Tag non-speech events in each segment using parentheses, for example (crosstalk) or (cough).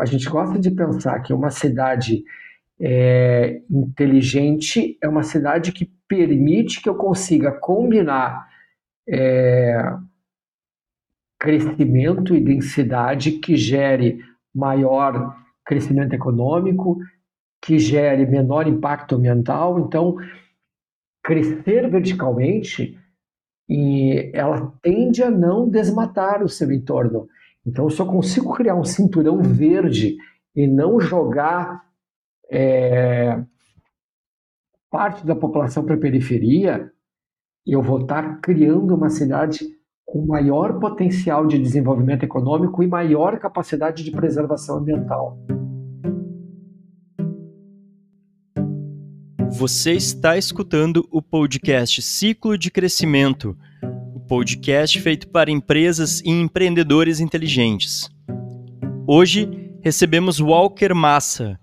A gente gosta de pensar que uma cidade é, inteligente é uma cidade que permite que eu consiga combinar é, crescimento e densidade que gere maior crescimento econômico, que gere menor impacto ambiental. Então, crescer verticalmente, e ela tende a não desmatar o seu entorno. Então, eu consigo criar um cinturão verde e não jogar é, parte da população para a periferia, eu vou estar criando uma cidade com maior potencial de desenvolvimento econômico e maior capacidade de preservação ambiental. Você está escutando o podcast Ciclo de Crescimento, podcast feito para empresas e empreendedores inteligentes. Hoje recebemos Walker Massa.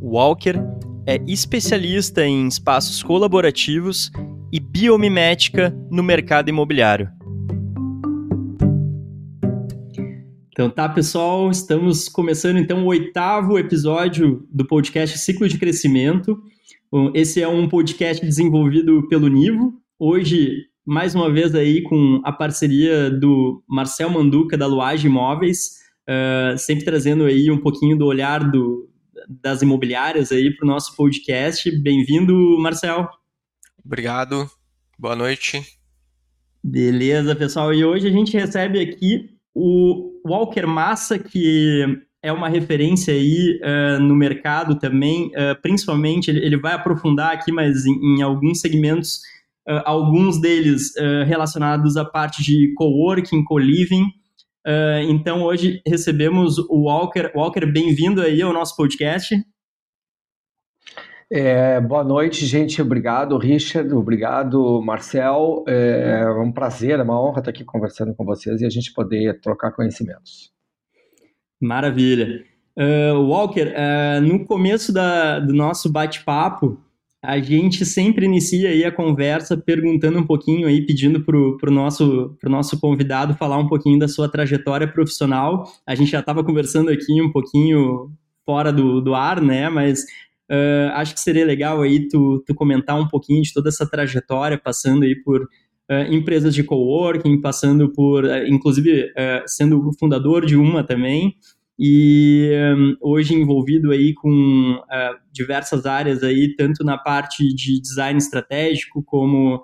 Walker é especialista em espaços colaborativos e biomimética no mercado imobiliário. Então tá, pessoal, estamos começando então o oitavo episódio do podcast Ciclo de Crescimento. Esse é um podcast desenvolvido pelo Nivo. Hoje, mais uma vez aí com a parceria do Marcel Manduca da Luage Imóveis, uh, sempre trazendo aí um pouquinho do olhar do, das imobiliárias aí para o nosso podcast. Bem-vindo, Marcel. Obrigado. Boa noite. Beleza, pessoal. E hoje a gente recebe aqui o Walker Massa, que é uma referência aí uh, no mercado também, uh, principalmente, ele, ele, vai aprofundar aqui, mas em, em alguns segmentos, uh, alguns deles relacionados à parte de coworking, co-living. então, hoje recebemos o Walker. Walker, bem-vindo aí ao nosso podcast. É, boa noite, gente. Obrigado, Richard. Obrigado, Marcel. É, é um prazer, é uma honra estar aqui conversando com vocês e a gente poder trocar conhecimentos. Maravilha. Uh, Walker, uh, no começo da, do nosso bate-papo, a gente sempre inicia aí a conversa perguntando um pouquinho aí, pedindo para o nosso, pro nosso convidado falar um pouquinho da sua trajetória profissional. A gente já estava conversando aqui um pouquinho fora do, do ar, né? Mas uh, acho que seria legal aí tu, tu comentar um pouquinho de toda essa trajetória, passando aí por uh, empresas de coworking, passando por, uh, inclusive, sendo fundador de uma também, e um, hoje envolvido aí com diversas áreas aí, tanto na parte de design estratégico como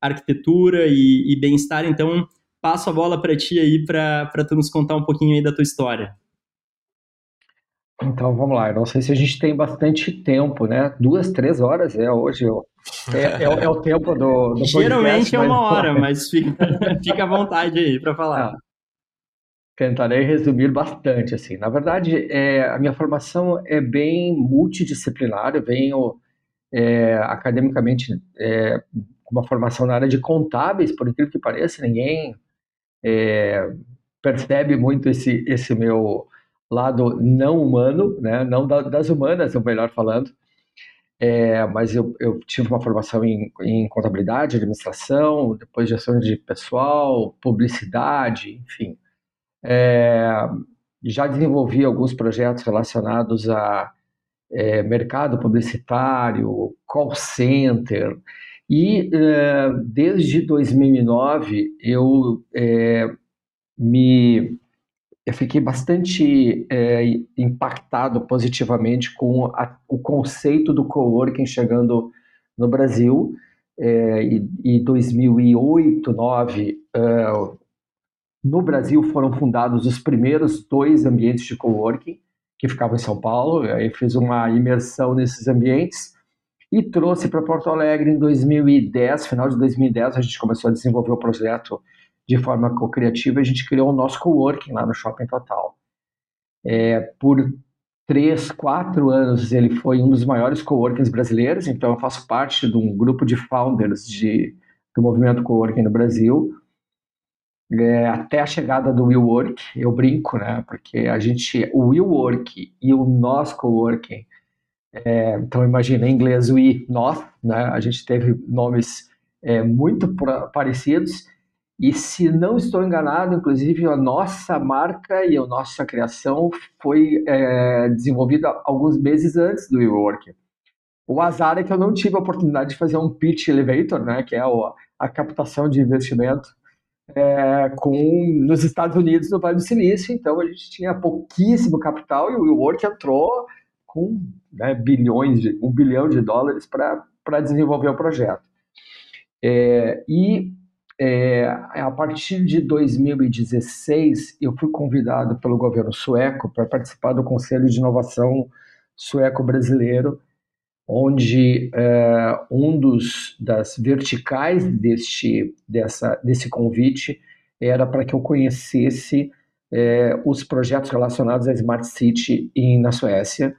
arquitetura e, e bem-estar. Então, passo a bola para ti aí para tu nos contar um pouquinho aí da tua história. Então vamos lá, eu não sei se a gente tem bastante tempo, né? Duas, três horas é hoje. É, é, é o tempo do, do Geralmente é uma hora, (laughs) mas fica, fica à vontade aí para falar. Ah, tentarei resumir bastante, assim. Na verdade, é, a minha formação é bem multidisciplinar, eu venho é, academicamente é, uma formação na área de contábeis, por incrível que pareça, ninguém é, percebe muito esse, esse meu lado não humano, né? não da, das humanas, melhor falando, é, mas eu, eu, tive uma formação em, em, contabilidade, administração, depois gestão de pessoal, publicidade, enfim. É, já desenvolvi alguns projetos relacionados a é, mercado publicitário, call center, e é, desde 2009 eu é, me eu fiquei bastante é, impactado positivamente com a, o conceito do coworking chegando no Brasil. É, e, e 2008, 2009, é, no Brasil foram fundados os primeiros dois ambientes de coworking que ficavam em São Paulo. Aí fiz uma imersão nesses ambientes e trouxe para Porto Alegre em 2010, final de 2010, a gente começou a desenvolver o projeto de forma co-criativa, a gente criou o nosso coworking lá no Shopping Total. É, por três, quatro anos, ele foi um dos maiores coworkings brasileiros, então eu faço parte de um grupo de founders de, do movimento coworking no Brasil. É, até a chegada do WeWork, eu brinco, né? Porque a gente, o WeWork e o nosso coworking, é, então imagina em inglês we, nós, né? A gente teve nomes é, muito parecidos E se não estou enganado, inclusive a nossa marca e a nossa criação foi é, desenvolvida alguns meses antes do WeWork. O azar é que eu não tive a oportunidade de fazer um pitch elevator, né, que é a captação de investimento é, com, nos Estados Unidos, no Vale do Silício. Então a gente tinha pouquíssimo capital e o WeWork entrou com né, bilhões, de, um bilhão de dólares para desenvolver o projeto. É, e é, a partir de 2016, eu fui convidado pelo governo sueco para participar do Conselho de Inovação Sueco-Brasileiro, onde é, um dos das verticais deste, dessa, desse convite era para que eu conhecesse é, os projetos relacionados à Smart City em, na Suécia.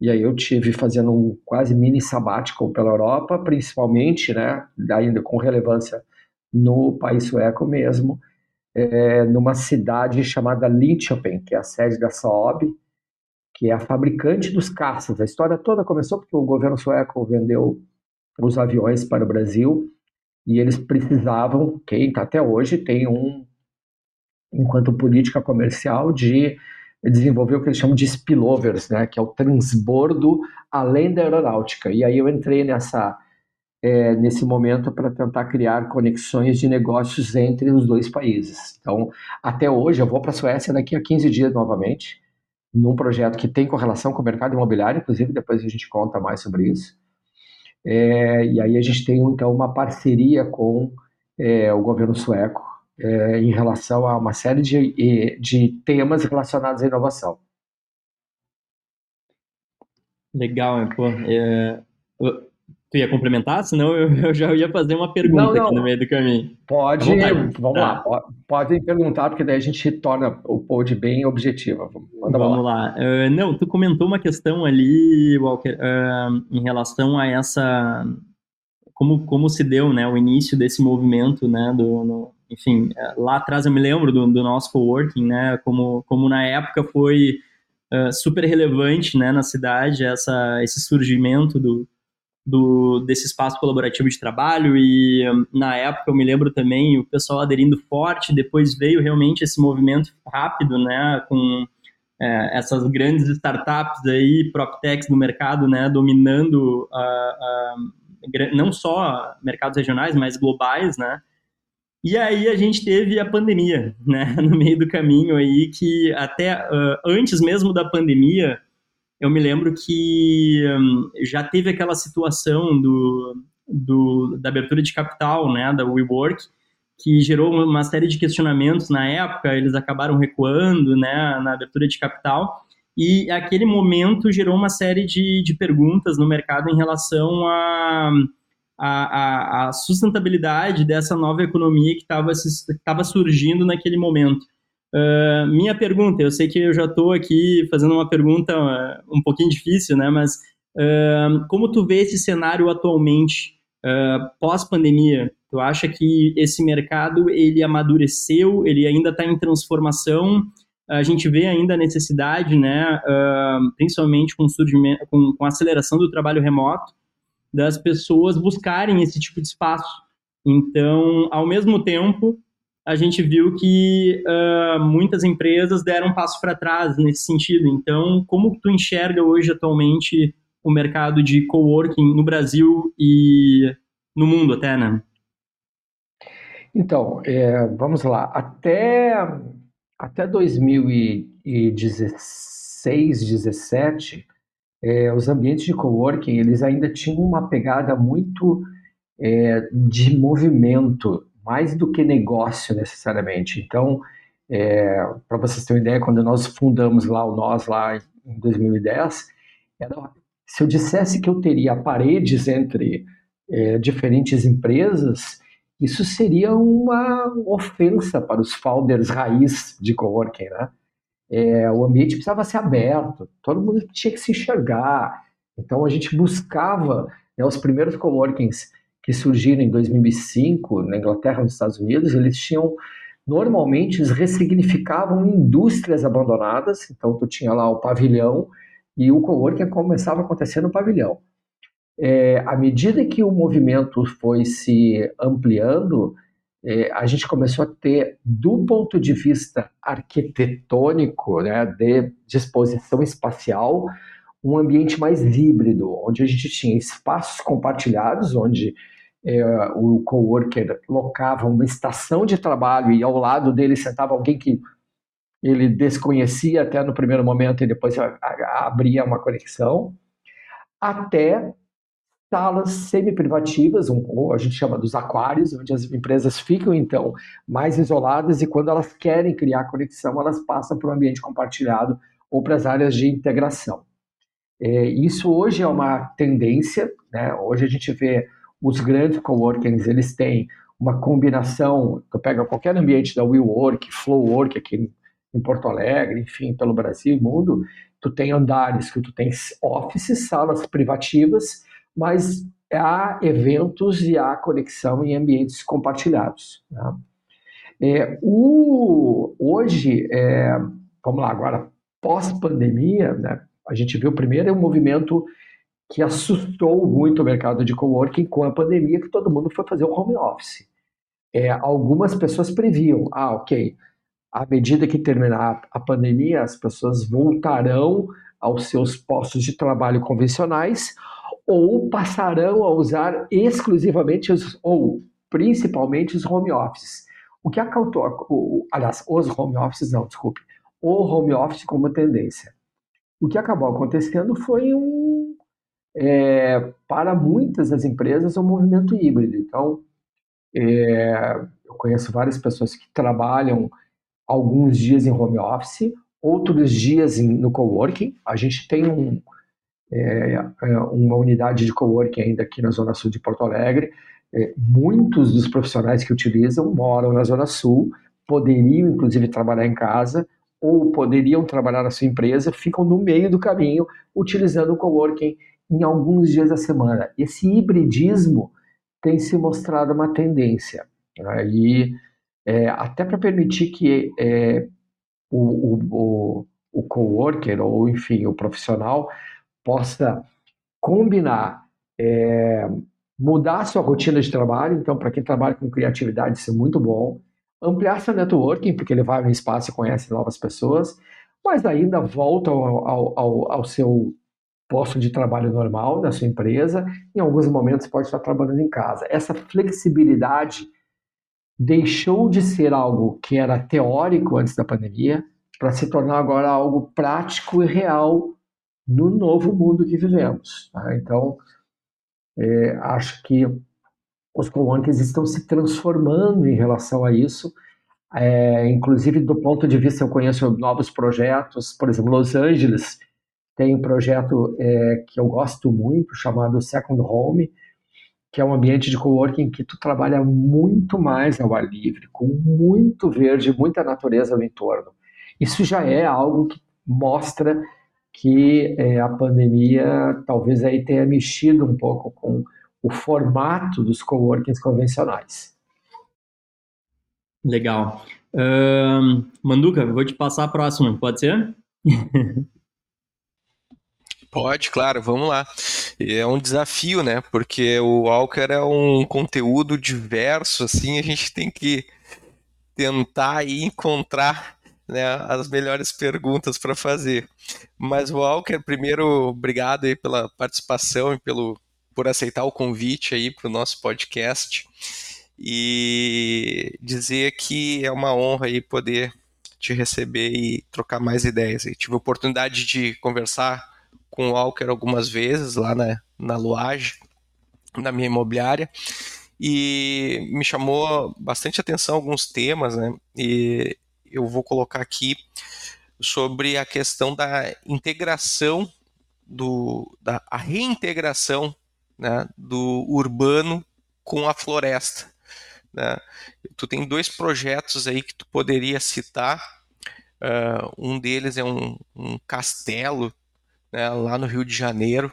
E aí eu tive fazendo um quase mini sabático pela Europa, principalmente, né, ainda com relevância no país sueco mesmo, é, numa cidade chamada Linköping, que é a sede da Saab, que é a fabricante dos caças. A história toda começou porque o governo sueco vendeu os aviões para o Brasil e eles precisavam, quem está até hoje, tem um, enquanto política comercial, de desenvolver o que eles chamam de spillovers, né, que é o transbordo além da aeronáutica. E aí eu entrei nessa é, nesse momento para tentar criar conexões de negócios entre os dois países. Então, até hoje, eu vou para a Suécia daqui a 15 dias novamente, num projeto que tem correlação com o mercado imobiliário, inclusive depois a gente conta mais sobre isso. É, e aí a gente tem, então, uma parceria com é, o governo sueco é, em relação a uma série de, de temas relacionados à inovação. Legal, pô. É, Tu ia complementar? Senão eu, (laughs) eu já ia fazer uma pergunta não, não. aqui no meio do caminho. Pode, vamos tá. lá. Podem perguntar, porque daí a gente torna o pod bem objetivo. Manda vamos lá. Uh, não, tu comentou uma questão ali, Walker, uh, em relação a essa... Como, como se deu né, o início desse movimento, né, do, no, enfim, eh, lá atrás eu me lembro do, do nosso coworking, né, como, como na época foi uh, super relevante, né, na cidade, essa, esse surgimento do, do, desse espaço colaborativo de trabalho e na época eu me lembro também o pessoal aderindo forte, depois veio realmente esse movimento rápido, né, com é, essas grandes startups aí, PropTechs no mercado, né, dominando não só mercados regionais, mas globais, né, e aí a gente teve a pandemia, né, (laughs) no meio do caminho aí, que até uh, antes mesmo da pandemia, eu me lembro que um, já teve aquela situação do, do, da abertura de capital, né, da WeWork, que gerou uma série de questionamentos na época, eles acabaram recuando, né, na abertura de capital, e aquele momento gerou uma série de, de perguntas no mercado em relação a, a, a sustentabilidade dessa nova economia que estava surgindo naquele momento. Uh, minha pergunta, eu sei que eu já estou aqui fazendo uma pergunta uh, um pouquinho difícil, né? Mas uh, como tu vê esse cenário atualmente, pós-pandemia? Tu acha que esse mercado ele amadureceu, ele ainda está em transformação? A gente vê ainda a necessidade, né? principalmente com, surgimento, com, com a aceleração do trabalho remoto, das pessoas buscarem esse tipo de espaço. Então, ao mesmo tempo, a gente viu que uh, muitas empresas deram um passo para trás nesse sentido. Então, como tu enxerga hoje atualmente o mercado de coworking no Brasil e no mundo até, né? Então, é, vamos lá. Até, até 2016, 2017, é, os ambientes de coworking eles ainda tinham uma pegada muito é, de movimento mais do que negócio necessariamente. Então, é, para vocês terem uma ideia, quando nós fundamos lá o Nós, lá em 2010, era, se eu dissesse que eu teria paredes entre é, diferentes empresas, isso seria uma ofensa para os founders raiz de coworking, né? É, o ambiente precisava ser aberto, todo mundo tinha que se enxergar. Então a gente buscava né, os primeiros coworkings que surgiram em 2005 na Inglaterra e nos Estados Unidos, eles tinham normalmente eles ressignificavam indústrias abandonadas, então tu tinha lá o pavilhão e o coworking começava a acontecer no pavilhão. É, à medida que o movimento foi se ampliando, é, a gente começou a ter, do ponto de vista arquitetônico, né, de disposição espacial, um ambiente mais híbrido, onde a gente tinha espaços compartilhados, onde é, o coworker locava uma estação de trabalho e ao lado dele sentava alguém que ele desconhecia até no primeiro momento e depois abria uma conexão, até salas semi-privativas, ou a gente chama dos aquários, onde as empresas ficam então mais isoladas e quando elas querem criar conexão, elas passam para o ambiente compartilhado ou para as áreas de integração. É, isso hoje é uma tendência, né? hoje a gente vê os grandes coworkings, eles têm uma combinação, eu pego qualquer ambiente da WeWork, Flowwork aqui em Porto Alegre, enfim, pelo Brasil mundo, tu tem andares que tu tem offices, salas privativas, mas há eventos e há conexão em ambientes compartilhados. Né? É, o, hoje, é, vamos lá, agora, pós-pandemia, né, a gente viu primeiro um movimento que assustou muito o mercado de coworking com a pandemia, que todo mundo foi fazer o home office. É, algumas pessoas previam, ah, ok, à medida que terminar a pandemia, as pessoas voltarão aos seus postos de trabalho convencionais ou passarão a usar exclusivamente os, ou principalmente os home offices. O que acabou, aliás, os home offices não, desculpe, o home office como tendência. O que acabou acontecendo foi um, é, para muitas das empresas, um movimento híbrido. Então, é, eu conheço várias pessoas que trabalham alguns dias em home office, outros dias em, no coworking. A gente tem um, é, é, uma unidade de coworking ainda aqui na Zona Sul de Porto Alegre. É, muitos dos profissionais que utilizam moram na Zona Sul, poderiam inclusive trabalhar em casa ou poderiam trabalhar na sua empresa, ficam no meio do caminho utilizando o coworking em alguns dias da semana. Esse hibridismo tem se mostrado uma tendência. Né? E é, até para permitir que é, o, o, o, o coworker, ou enfim, o profissional, possa combinar, é, mudar a sua rotina de trabalho. Então, para quem trabalha com criatividade, isso é muito bom. Ampliar seu networking, porque ele vai no espaço e conhece novas pessoas, mas ainda volta ao, ao, ao, seu posto de trabalho normal da sua empresa. Em alguns momentos, pode estar trabalhando em casa. Essa flexibilidade deixou de ser algo que era teórico antes da pandemia para se tornar agora algo prático e real no novo mundo que vivemos. Tá? Então, é, acho que os coworkings estão se transformando em relação a isso. É, inclusive, do ponto de vista, eu conheço novos projetos, por exemplo, Los Angeles tem um projeto é, que eu gosto muito, chamado Second Home, que é um ambiente de coworking que tu trabalha muito mais ao ar livre, com muito verde, muita natureza no entorno. Isso já é algo que mostra que é, a pandemia talvez aí tenha mexido um pouco com o formato dos coworkings convencionais. Legal. Uh, Manduca, vou te passar a próxima, pode ser? Pode, claro, vamos lá. É um desafio, né? Porque o Walker é um conteúdo diverso, assim, a gente tem que tentar encontrar né, as melhores perguntas para fazer. Mas Walker, primeiro, obrigado aí pela participação e pelo por aceitar o convite aí para o nosso podcast e dizer que é uma honra aí poder te receber e trocar mais ideias. Eu tive a oportunidade de conversar com o Walker algumas vezes lá na, na Luage, na minha imobiliária, e me chamou bastante atenção alguns temas, né? E eu vou colocar aqui sobre a questão da integração do da reintegração né, do urbano com a floresta. Né? Tu tem dois projetos aí que tu poderia citar. Uh, um deles é um, um castelo né, lá no Rio de Janeiro,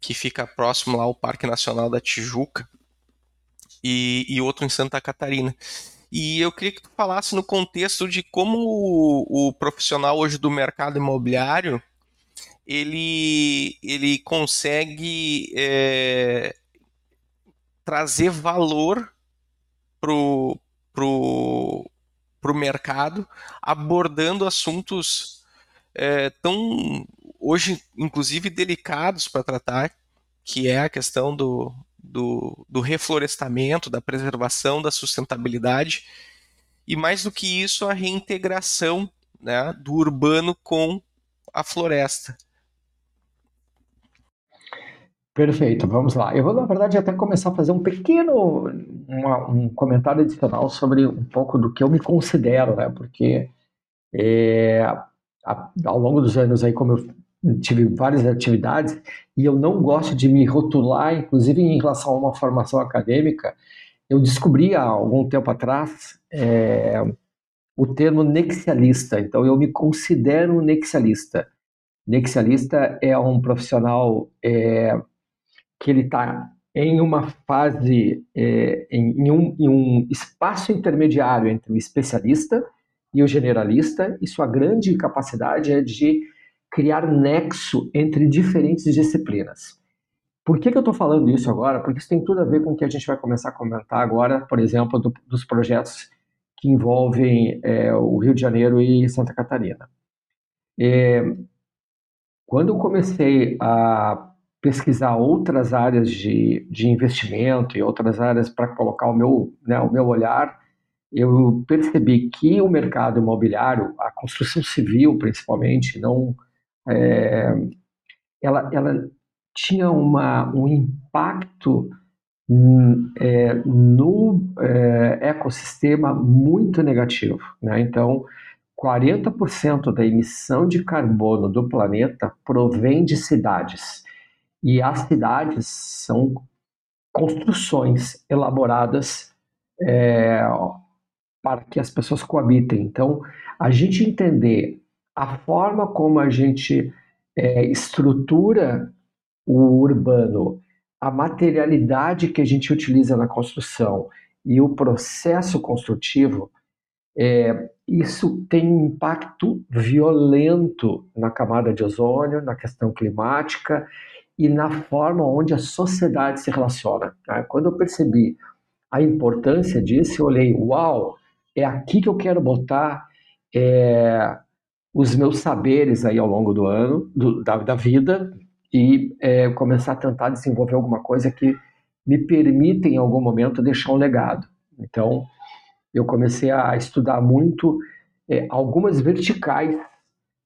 que fica próximo lá ao Parque Nacional da Tijuca, e, e outro em Santa Catarina. E eu queria que tu falasse no contexto de como o, o profissional hoje do mercado imobiliário ele, ele consegue é, trazer valor para o mercado, abordando assuntos é, tão, hoje, inclusive, delicados para tratar, que é a questão do, do, do reflorestamento, da preservação, da sustentabilidade, e mais do que isso, a reintegração né, do urbano com a floresta. Perfeito, vamos lá. Eu vou, na verdade, até começar a fazer um pequeno uma, um comentário adicional sobre um pouco do que eu me considero, né? Porque é, a, ao longo dos anos aí, como eu tive várias atividades, e eu não gosto de me rotular, inclusive em relação a uma formação acadêmica, eu descobri há algum tempo atrás é, o termo nexialista. Então, eu me considero nexialista. Nexialista é um profissional é, que ele está em uma fase, é, em, em, um, em um espaço intermediário entre o especialista e o generalista, e sua grande capacidade é de criar nexo entre diferentes disciplinas. Por que, que eu estou falando isso agora? Porque isso tem tudo a ver com o que a gente vai começar a comentar agora, por exemplo, do, dos projetos que envolvem é, o Rio de Janeiro e Santa Catarina. É, quando eu comecei a pesquisar outras áreas de, de investimento e outras áreas para colocar o meu, né, o meu olhar, eu percebi que o mercado imobiliário, a construção civil principalmente, não, é, ela, ela tinha uma, um impacto é, no é, ecossistema muito negativo. Né? Então, 40% da emissão de carbono do planeta provém de cidades. E as cidades são construções elaboradas é, para que as pessoas coabitem. Então, a gente entender a forma como a gente é, estrutura o urbano, a materialidade que a gente utiliza na construção e o processo construtivo, é, isso tem um impacto violento na camada de ozônio, na questão climática e na forma onde a sociedade se relaciona. Tá? Quando eu percebi a importância disso, eu olhei, uau, é aqui que eu quero botar é, os meus saberes aí ao longo do ano, do, da, da, vida, e é, começar a tentar desenvolver alguma coisa que me permita em algum momento deixar um legado. Então, eu comecei a estudar muito é, algumas verticais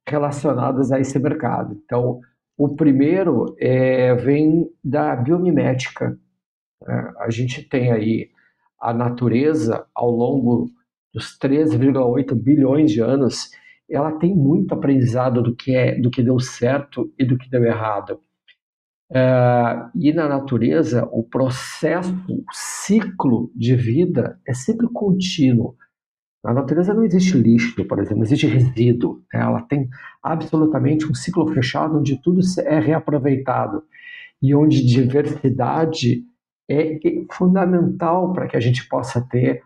relacionadas a esse mercado. Então, o primeiro é, vem da biomimética. Né? A gente tem aí a natureza ao longo dos 13,8 bilhões de anos, ela tem muito aprendizado do que é, do que deu certo e do que deu errado. É, e na natureza, o processo, o ciclo de vida é sempre contínuo. Na natureza não existe lixo, por exemplo, existe resíduo. Né? Ela tem absolutamente um ciclo fechado onde tudo é reaproveitado e onde diversidade é fundamental para que a gente possa ter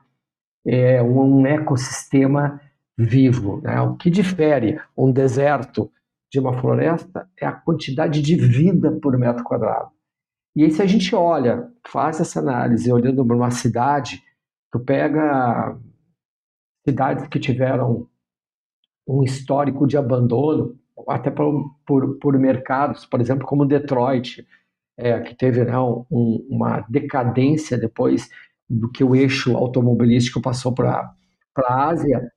é, um ecossistema vivo. Né? O que difere um deserto de uma floresta é a quantidade de vida por metro quadrado. E aí, se a gente olha, faz essa análise olhando para uma cidade, tu pega cidades que tiveram um histórico de abandono, até por, por, por mercados, por exemplo, como Detroit, é, que teve né, um, uma decadência depois do que o eixo automobilístico passou para a Ásia,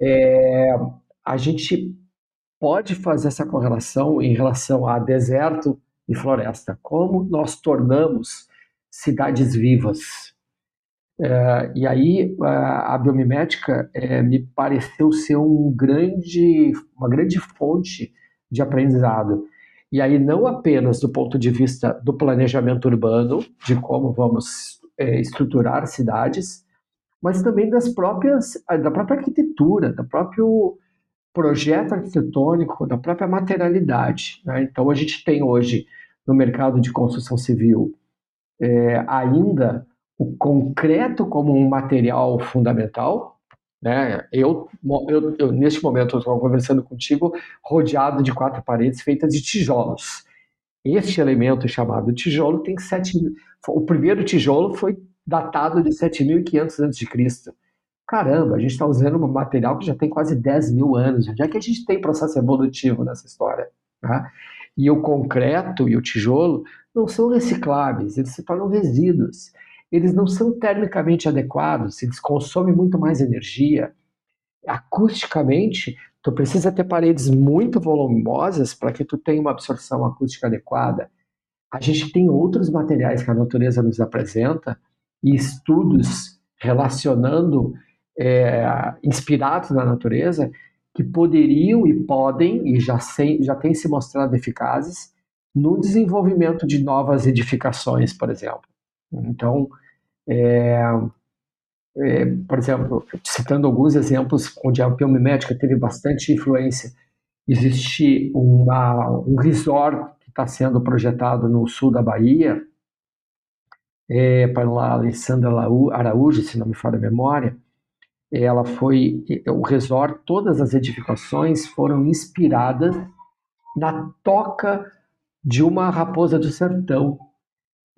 é, a gente pode fazer essa correlação em relação a deserto e floresta. Como nós tornamos cidades vivas, é, e aí a, a biomimética é, me pareceu ser um grande, uma grande fonte de aprendizado. E aí não apenas do ponto de vista do planejamento urbano, de como vamos é, estruturar cidades, mas também das próprias, da própria arquitetura, do próprio projeto arquitetônico, da própria materialidade. Né? Então a gente tem hoje no mercado de construção civil é, ainda o concreto como um material fundamental. Né? Eu, eu, eu neste momento, estou conversando contigo, rodeado de quatro paredes feitas de tijolos. Este elemento chamado tijolo tem sete. O primeiro tijolo foi datado de 7.500 a.C. caramba, a gente está usando um material que já tem quase 10 mil anos. Onde é que a gente tem processo evolutivo nessa história? Tá? E o concreto e o tijolo não são recicláveis, eles se tornam resíduos. Eles não são termicamente adequados, eles consomem muito mais energia. Acusticamente, tu precisa ter paredes muito volumosas para que tu tenha uma absorção acústica adequada. A gente tem outros materiais que a natureza nos apresenta e estudos relacionando, é, inspirados na natureza, que poderiam e podem, e já, sem, já têm se mostrado eficazes, no desenvolvimento de novas edificações, por exemplo. Então, é, é, por exemplo, citando alguns exemplos onde a biomimética teve bastante influência, existe uma, um resort que está sendo projetado no sul da Bahia, é, lá Alessandra Araújo, se não me falha a memória, ela foi o resort, todas as edificações foram inspiradas na toca de uma raposa do sertão,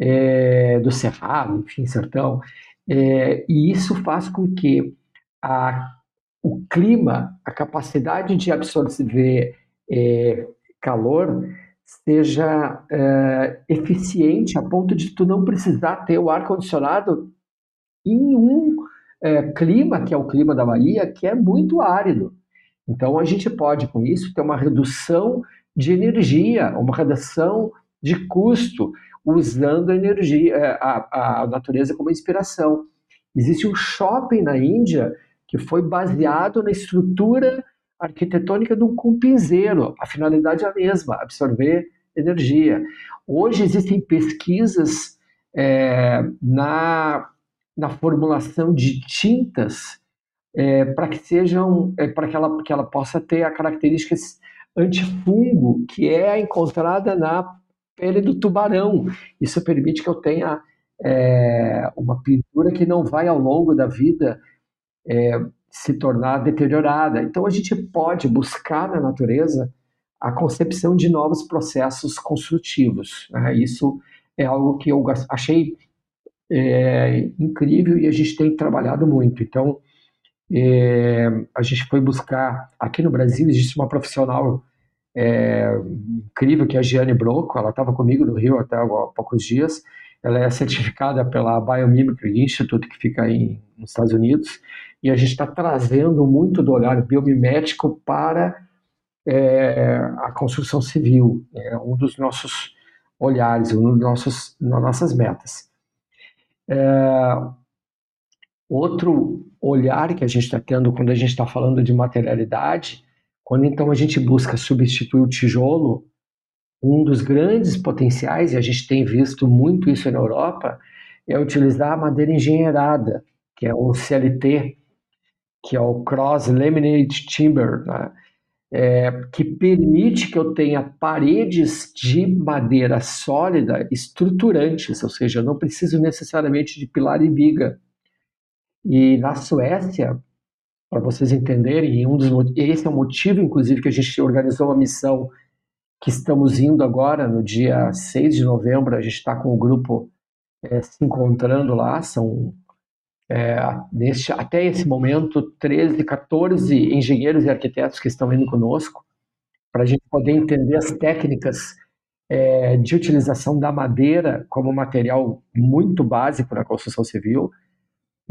é, do cerrado, enfim, sertão, é, e isso faz com que a, o clima, a capacidade de absorver é, calor seja eficiente a ponto de tu não precisar ter o ar condicionado em um clima, que é o clima da Bahia, que é muito árido. Então a gente pode, com isso, ter uma redução de energia, uma redução de custo, usando a energia, é, a, a natureza como inspiração. Existe um shopping na Índia que foi baseado na estrutura arquitetônica de um cumpinzeiro. A finalidade é a mesma, absorver energia. Hoje existem pesquisas é, na na formulação de tintas é, para que sejam é, para que ela, que ela possa ter a característica antifungo que é encontrada na pele do tubarão. Isso permite que eu tenha é, uma pintura que não vai ao longo da vida é, se tornar deteriorada. Então a gente pode buscar na natureza a concepção de novos processos construtivos. Né? Isso é algo que eu achei é incrível e a gente tem trabalhado muito. Então, é, a gente foi buscar, aqui no Brasil existe uma profissional é, incrível que a Giane Broco, ela estava comigo no Rio até há poucos dias, ela é certificada pela Biomimicry Institute, que fica aí nos Estados Unidos, e a gente está trazendo muito do olhar biomimético para é, a construção civil, é um dos nossos olhares, um dos nossos, das nossas metas. É, outro olhar que a gente está tendo quando a gente está falando de materialidade, quando então a gente busca substituir o tijolo, um dos grandes potenciais, e a gente tem visto muito isso na Europa, é utilizar a madeira engenheirada, que é o CLT, que é o Cross Laminated Timber, né? é, que permite que eu tenha paredes de madeira sólida estruturantes, ou seja, eu não preciso necessariamente de pilar e viga. E na Suécia, para vocês entenderem, um dos, esse é o motivo, inclusive, que a gente organizou uma missão que estamos indo agora, no dia 6 de novembro, a gente está com o grupo é, se encontrando lá, são é, neste, até esse momento, 13, 14 engenheiros e arquitetos que estão indo conosco, para a gente poder entender as técnicas é, de utilização da madeira como material muito básico na construção civil.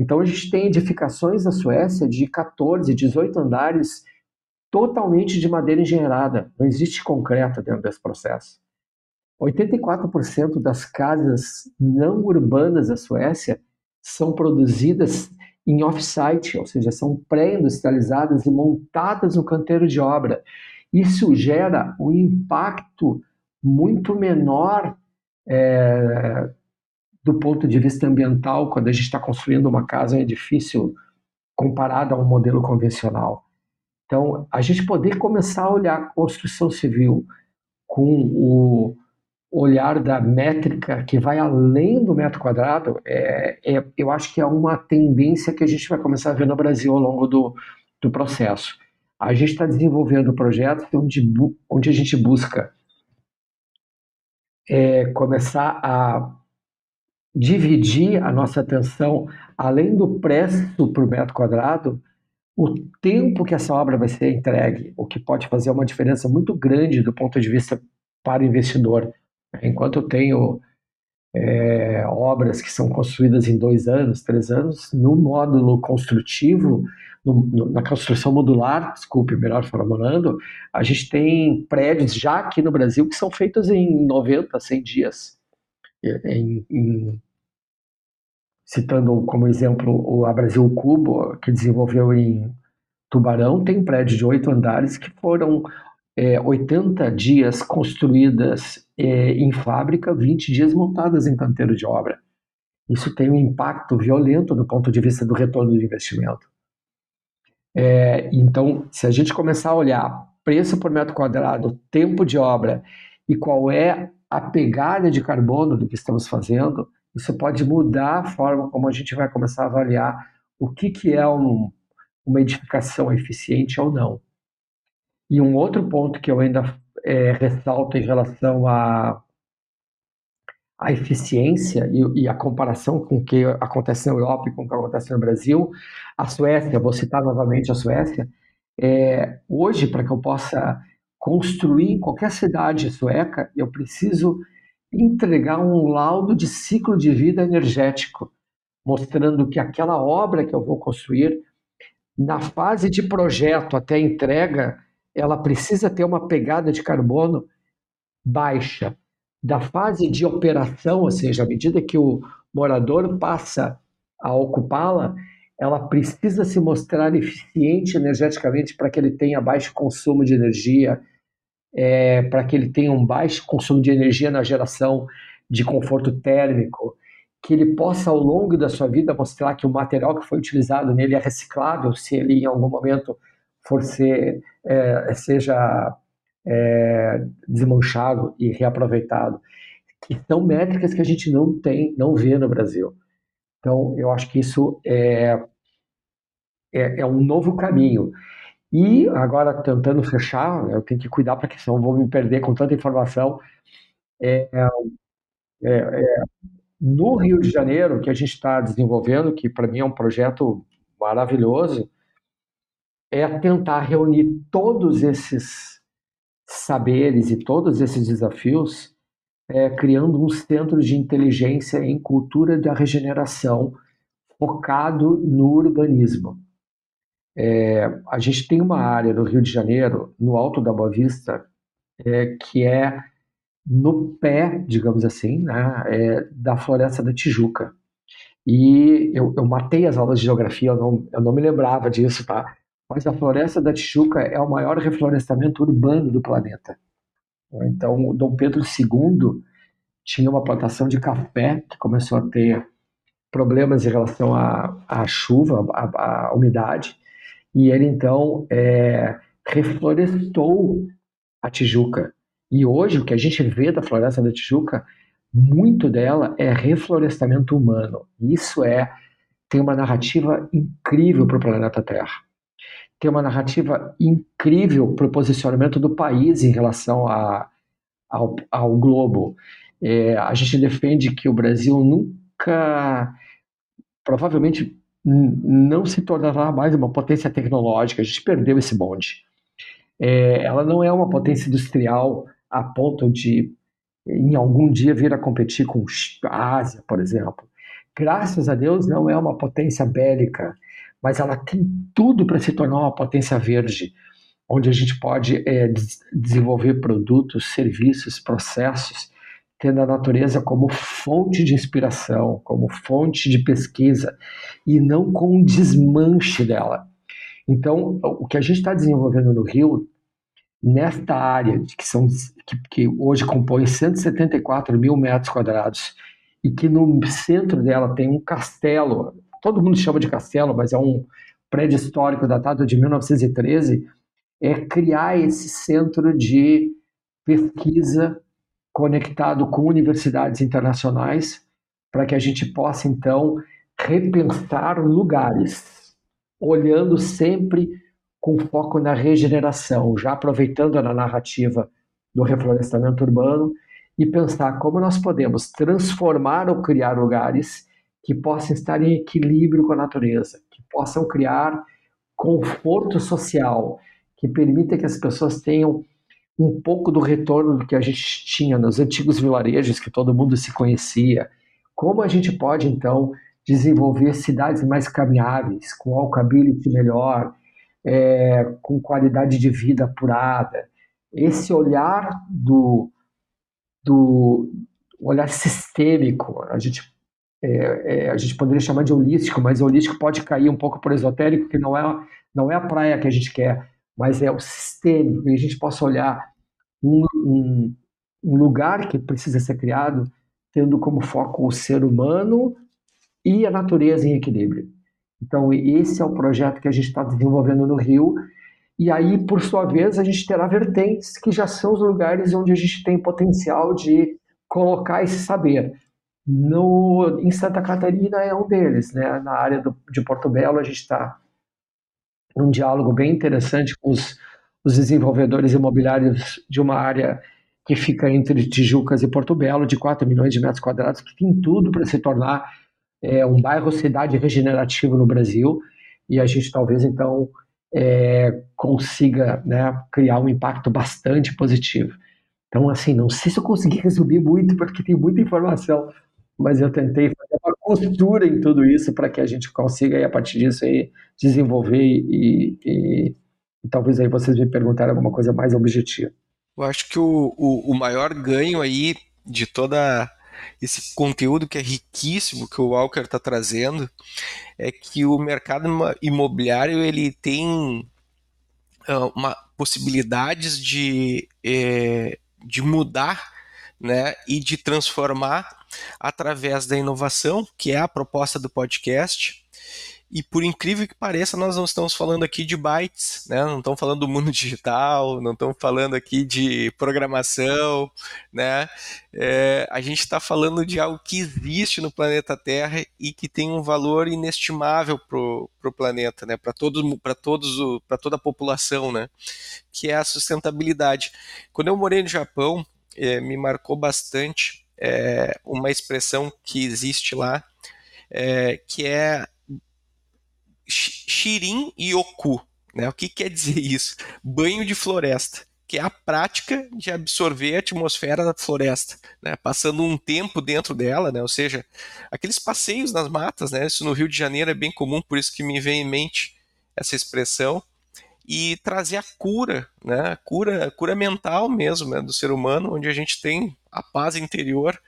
Então, a gente tem edificações na Suécia de 14, 18 andares totalmente de madeira engenheirada, não existe concreto dentro desse processo. 84% das casas não urbanas da Suécia são produzidas em off-site, ou seja, são pré-industrializadas e montadas no canteiro de obra. Isso gera um impacto muito menor é, do ponto de vista ambiental quando a gente está construindo uma casa, um edifício, comparado a um modelo convencional. Então, a gente poder começar a olhar a construção civil com o, olhar da métrica que vai além do metro quadrado, é, é, eu acho que é uma tendência que a gente vai começar a ver no Brasil ao longo do, do processo. A gente está desenvolvendo projetos onde, onde a gente busca é, começar a dividir a nossa atenção, além do preço por metro quadrado, o tempo que essa obra vai ser entregue, o que pode fazer uma diferença muito grande do ponto de vista para o investidor. Enquanto eu tenho é, obras que são construídas em dois anos, três anos, no módulo construtivo, no, no, na construção modular, desculpe, melhor formulando, a gente tem prédios já aqui no Brasil que são feitos em 90, 100 dias. Em, em, citando como exemplo a Brasil Cubo, que desenvolveu em Tubarão, tem um prédio de oito andares que foram é, 80 dias construídas é, em fábrica, 20 dias montadas em canteiro de obra. Isso tem um impacto violento do ponto de vista do retorno do investimento. É, então, se a gente começar a olhar preço por metro quadrado, tempo de obra e qual é a pegada de carbono do que estamos fazendo, isso pode mudar a forma como a gente vai começar a avaliar o que, que é um, uma edificação eficiente ou não. E um outro ponto que eu ainda é, ressalto em relação à, à eficiência e, e, a comparação com o que acontece na Europa e com o que acontece no Brasil, a Suécia, vou citar novamente a Suécia, é, hoje, para que eu possa construir em qualquer cidade sueca, eu preciso entregar um laudo de ciclo de vida energético, mostrando que aquela obra que eu vou construir, na fase de projeto até entrega, ela precisa ter uma pegada de carbono baixa. Da fase de operação, ou seja, à medida que o morador passa a ocupá-la, ela precisa se mostrar eficiente energeticamente para que ele tenha baixo consumo de energia, é, para que ele tenha um baixo consumo de energia na geração de conforto térmico, que ele possa, ao longo da sua vida, mostrar que o material que foi utilizado nele é reciclável, se ele em algum momento for ser, é, seja é, desmanchado e reaproveitado, que são métricas que a gente não tem, não vê no Brasil. Então, eu acho que isso é, é, é um novo caminho. E agora, tentando fechar, eu tenho que cuidar para que senão vou me perder com tanta informação. É, é, é, no Rio de Janeiro, que a gente está desenvolvendo, que para mim é um projeto maravilhoso, é tentar reunir todos esses saberes e todos esses desafios, é, criando um centro de inteligência em cultura da regeneração focado no urbanismo. É, a gente tem uma área no Rio de Janeiro, no Alto da Boa Vista, é, que é no pé, digamos assim, né, é, da Floresta da Tijuca. E eu, eu, matei as aulas de geografia, eu não, eu não me lembrava disso, tá? mas a floresta da Tijuca é o maior reflorestamento urbano do planeta. Então, Dom Pedro II tinha uma plantação de café que começou a ter problemas em relação à, chuva, à, umidade, e ele então é, reflorestou a Tijuca. E hoje o que a gente vê da floresta da Tijuca, muito dela é reflorestamento humano. Isso é tem uma narrativa incrível para o planeta Terra tem uma narrativa incrível para o posicionamento do país em relação a, ao, ao globo. É, a gente defende que o Brasil nunca, provavelmente, não se tornará mais uma potência tecnológica. A gente perdeu esse bonde. É, ela não é uma potência industrial a ponto de, em algum dia, vir a competir com a Ásia, por exemplo. Graças a Deus, não é uma potência bélica mas ela tem tudo para se tornar uma potência verde, onde a gente pode é, des desenvolver produtos, serviços, processos, tendo a natureza como fonte de inspiração, como fonte de pesquisa, e não com um desmanche dela. Então, o que a gente está desenvolvendo no Rio, nesta área, que, são, que, que hoje compõe 174 mil metros quadrados, e que no centro dela tem um castelo todo mundo chama de castelo, mas é um prédio histórico datado de 1913, é criar esse centro de pesquisa conectado com universidades internacionais, para que a gente possa, então, repensar lugares, olhando sempre com foco na regeneração, já aproveitando a narrativa do reflorestamento urbano e pensar como nós podemos transformar ou criar lugares que possam estar em equilíbrio com a natureza, que possam criar conforto social, que permita que as pessoas tenham um pouco do retorno do que a gente tinha nos antigos vilarejos que todo mundo se conhecia. Como a gente pode então desenvolver cidades mais caminháveis, com walkability melhor, é, com qualidade de vida apurada. Esse olhar do, do olhar sistêmico, a gente, é, é, a gente poderia chamar de holístico, mas holístico pode cair um pouco por esotérico, que não é, não é a praia que a gente quer, mas é o sistêmico, e a gente possa olhar um, um, um lugar que precisa ser criado tendo como foco o ser humano e a natureza em equilíbrio. Então, esse é o projeto que a gente está desenvolvendo no Rio. E aí, por sua vez, a gente terá vertentes que já são os lugares onde a gente tem potencial de colocar esse saber. No, em Santa Catarina é um deles, né? Na área do, de Porto Belo, a gente está um diálogo bem interessante com os, os desenvolvedores imobiliários de uma área que fica entre Tijucas e Porto Belo, de 4 milhões de metros quadrados, que tem tudo para se tornar é, um bairro cidade regenerativo no Brasil e a gente talvez então é, consiga né, criar um impacto bastante positivo. Então, assim, não sei se eu consegui resumir muito, porque tem muita informação, mas eu tentei fazer uma costura em tudo isso para que a gente consiga, aí, a partir disso, aí, desenvolver e, e, e, talvez aí vocês me perguntarem alguma coisa mais objetiva. Eu acho que o, o, o maior ganho aí de toda esse conteúdo que é riquíssimo que o Walker está trazendo é que o mercado imobiliário ele tem uh, uma possibilidades de, é, de mudar né, e de transformar através da inovação, que é a proposta do podcast, e por incrível que pareça, nós não estamos falando aqui de bytes, né? não estamos falando do mundo (laughs) digital, não estamos falando aqui de programação, né? É, a gente está falando de algo que existe no planeta Terra e que tem um valor inestimável para o planeta, né? para todos, para todos, para toda a população, né? que é a sustentabilidade. Quando eu morei no Japão, é, me marcou bastante é, uma expressão que existe lá, é, que é Shirin Yoku. Né? O que quer dizer isso? Banho de floresta, que é a prática de absorver a atmosfera da floresta, né? passando um tempo dentro dela, né? ou seja, aqueles passeios nas matas, né? isso no Rio de Janeiro é bem comum, por isso que me vem em mente essa expressão, e trazer a cura, né? a cura, a cura mental mesmo né? do ser humano, onde a gente tem a paz interior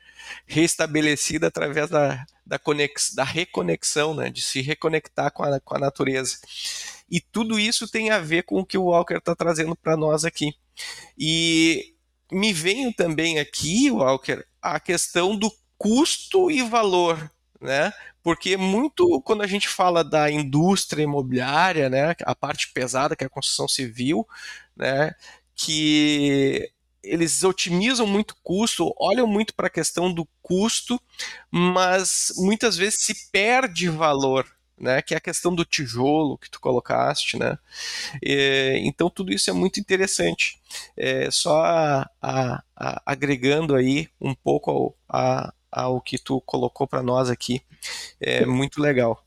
restabelecida através da, da, conex, da reconexão, né, de se reconectar com a, com a natureza. E tudo isso tem a ver com o que o Walker está trazendo para nós aqui. E me veio também aqui, Walker, a questão do custo e valor, né? Porque muito quando a gente fala da indústria imobiliária, né, a parte pesada que é a construção civil, né, que eles otimizam muito custo, olham muito para a questão do custo, mas muitas vezes se perde valor, né? Que é a questão do tijolo que tu colocaste, né? E, então tudo isso é muito interessante. É, só a, a, a, agregando aí um pouco ao, ao que tu colocou para nós aqui, é muito legal.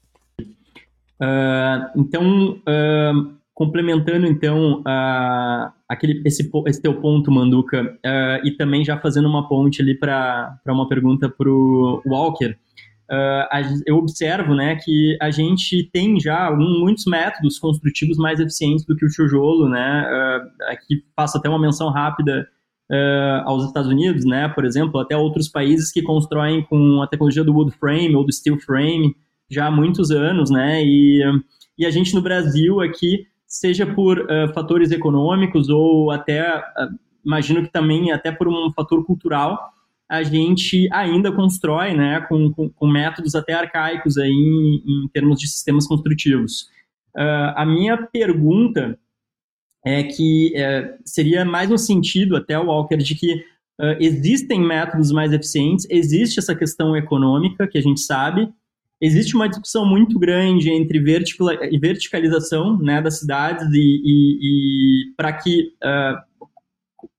Uh, então, uh, complementando então uh, aquele, esse, esse teu ponto, Manduca, uh, e também já fazendo uma ponte ali para uma pergunta para o Walker, uh, eu observo né, que a gente tem já muitos métodos construtivos mais eficientes do que o tijolo, né? aqui faço até uma menção rápida aos Estados Unidos, né? Por exemplo, até outros países que constroem com a tecnologia do wood frame ou do steel frame já há muitos anos, né? E, e a gente no Brasil aqui seja por uh, fatores econômicos ou até, uh, imagino que também até por um fator cultural, a gente ainda constrói né, com, com, com métodos até arcaicos aí em, em termos de sistemas construtivos. Uh, a minha pergunta é que seria mais no sentido, até o Walker, de que existem métodos mais eficientes, existe essa questão econômica que a gente sabe, existe uma discussão muito grande entre verticalização né, das cidades e, e, e para que, uh,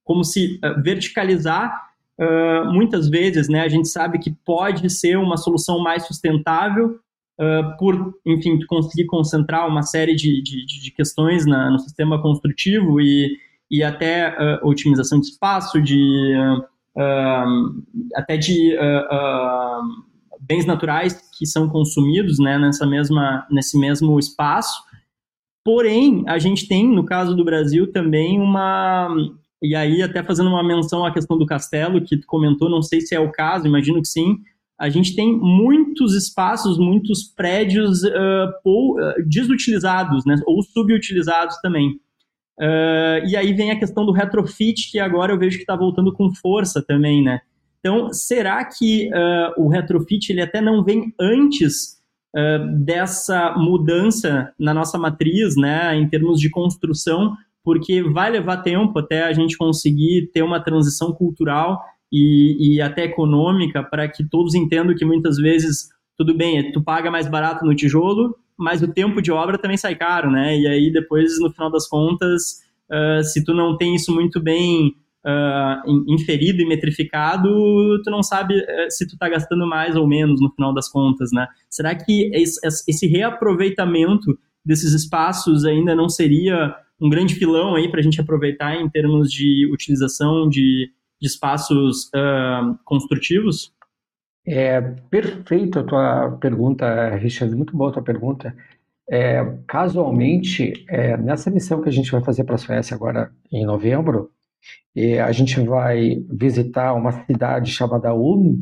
como se uh, verticalizar uh, muitas vezes, né, a gente sabe que pode ser uma solução mais sustentável uh, por, enfim, conseguir concentrar uma série de, de, de questões na, no sistema construtivo e, e até uh, otimização de espaço, de até de bens naturais que são consumidos né, nessa mesma, nesse mesmo espaço. Porém, a gente tem, no caso do Brasil, também uma. E aí, até fazendo uma menção à questão do castelo, que tu comentou, não sei se é o caso, imagino que sim. A gente tem muitos espaços, muitos prédios uh, desutilizados, né, ou subutilizados também. Uh, e aí vem a questão do retrofit, que agora eu vejo que está voltando com força também, né? Então, será que uh, o retrofit ele até não vem antes uh, dessa mudança na nossa matriz, né, em termos de construção, porque vai levar tempo até a gente conseguir ter uma transição cultural e, e até econômica para que todos entendam que muitas vezes tudo bem, tu paga mais barato no tijolo, mas o tempo de obra também sai caro, né? E aí depois, no final das contas, uh, se tu não tem isso muito bem uh, inferido e metrificado, tu não sabe uh, se tu está gastando mais ou menos no final das contas, né? Será que esse, esse reaproveitamento desses espaços ainda não seria um grande filão aí para a gente aproveitar em termos de utilização de, de espaços uh, construtivos? É perfeito a tua pergunta, Richard, muito boa a tua pergunta. É, casualmente, é, nessa missão que a gente vai fazer para a Suécia agora em novembro, a gente vai visitar uma cidade chamada Ulm,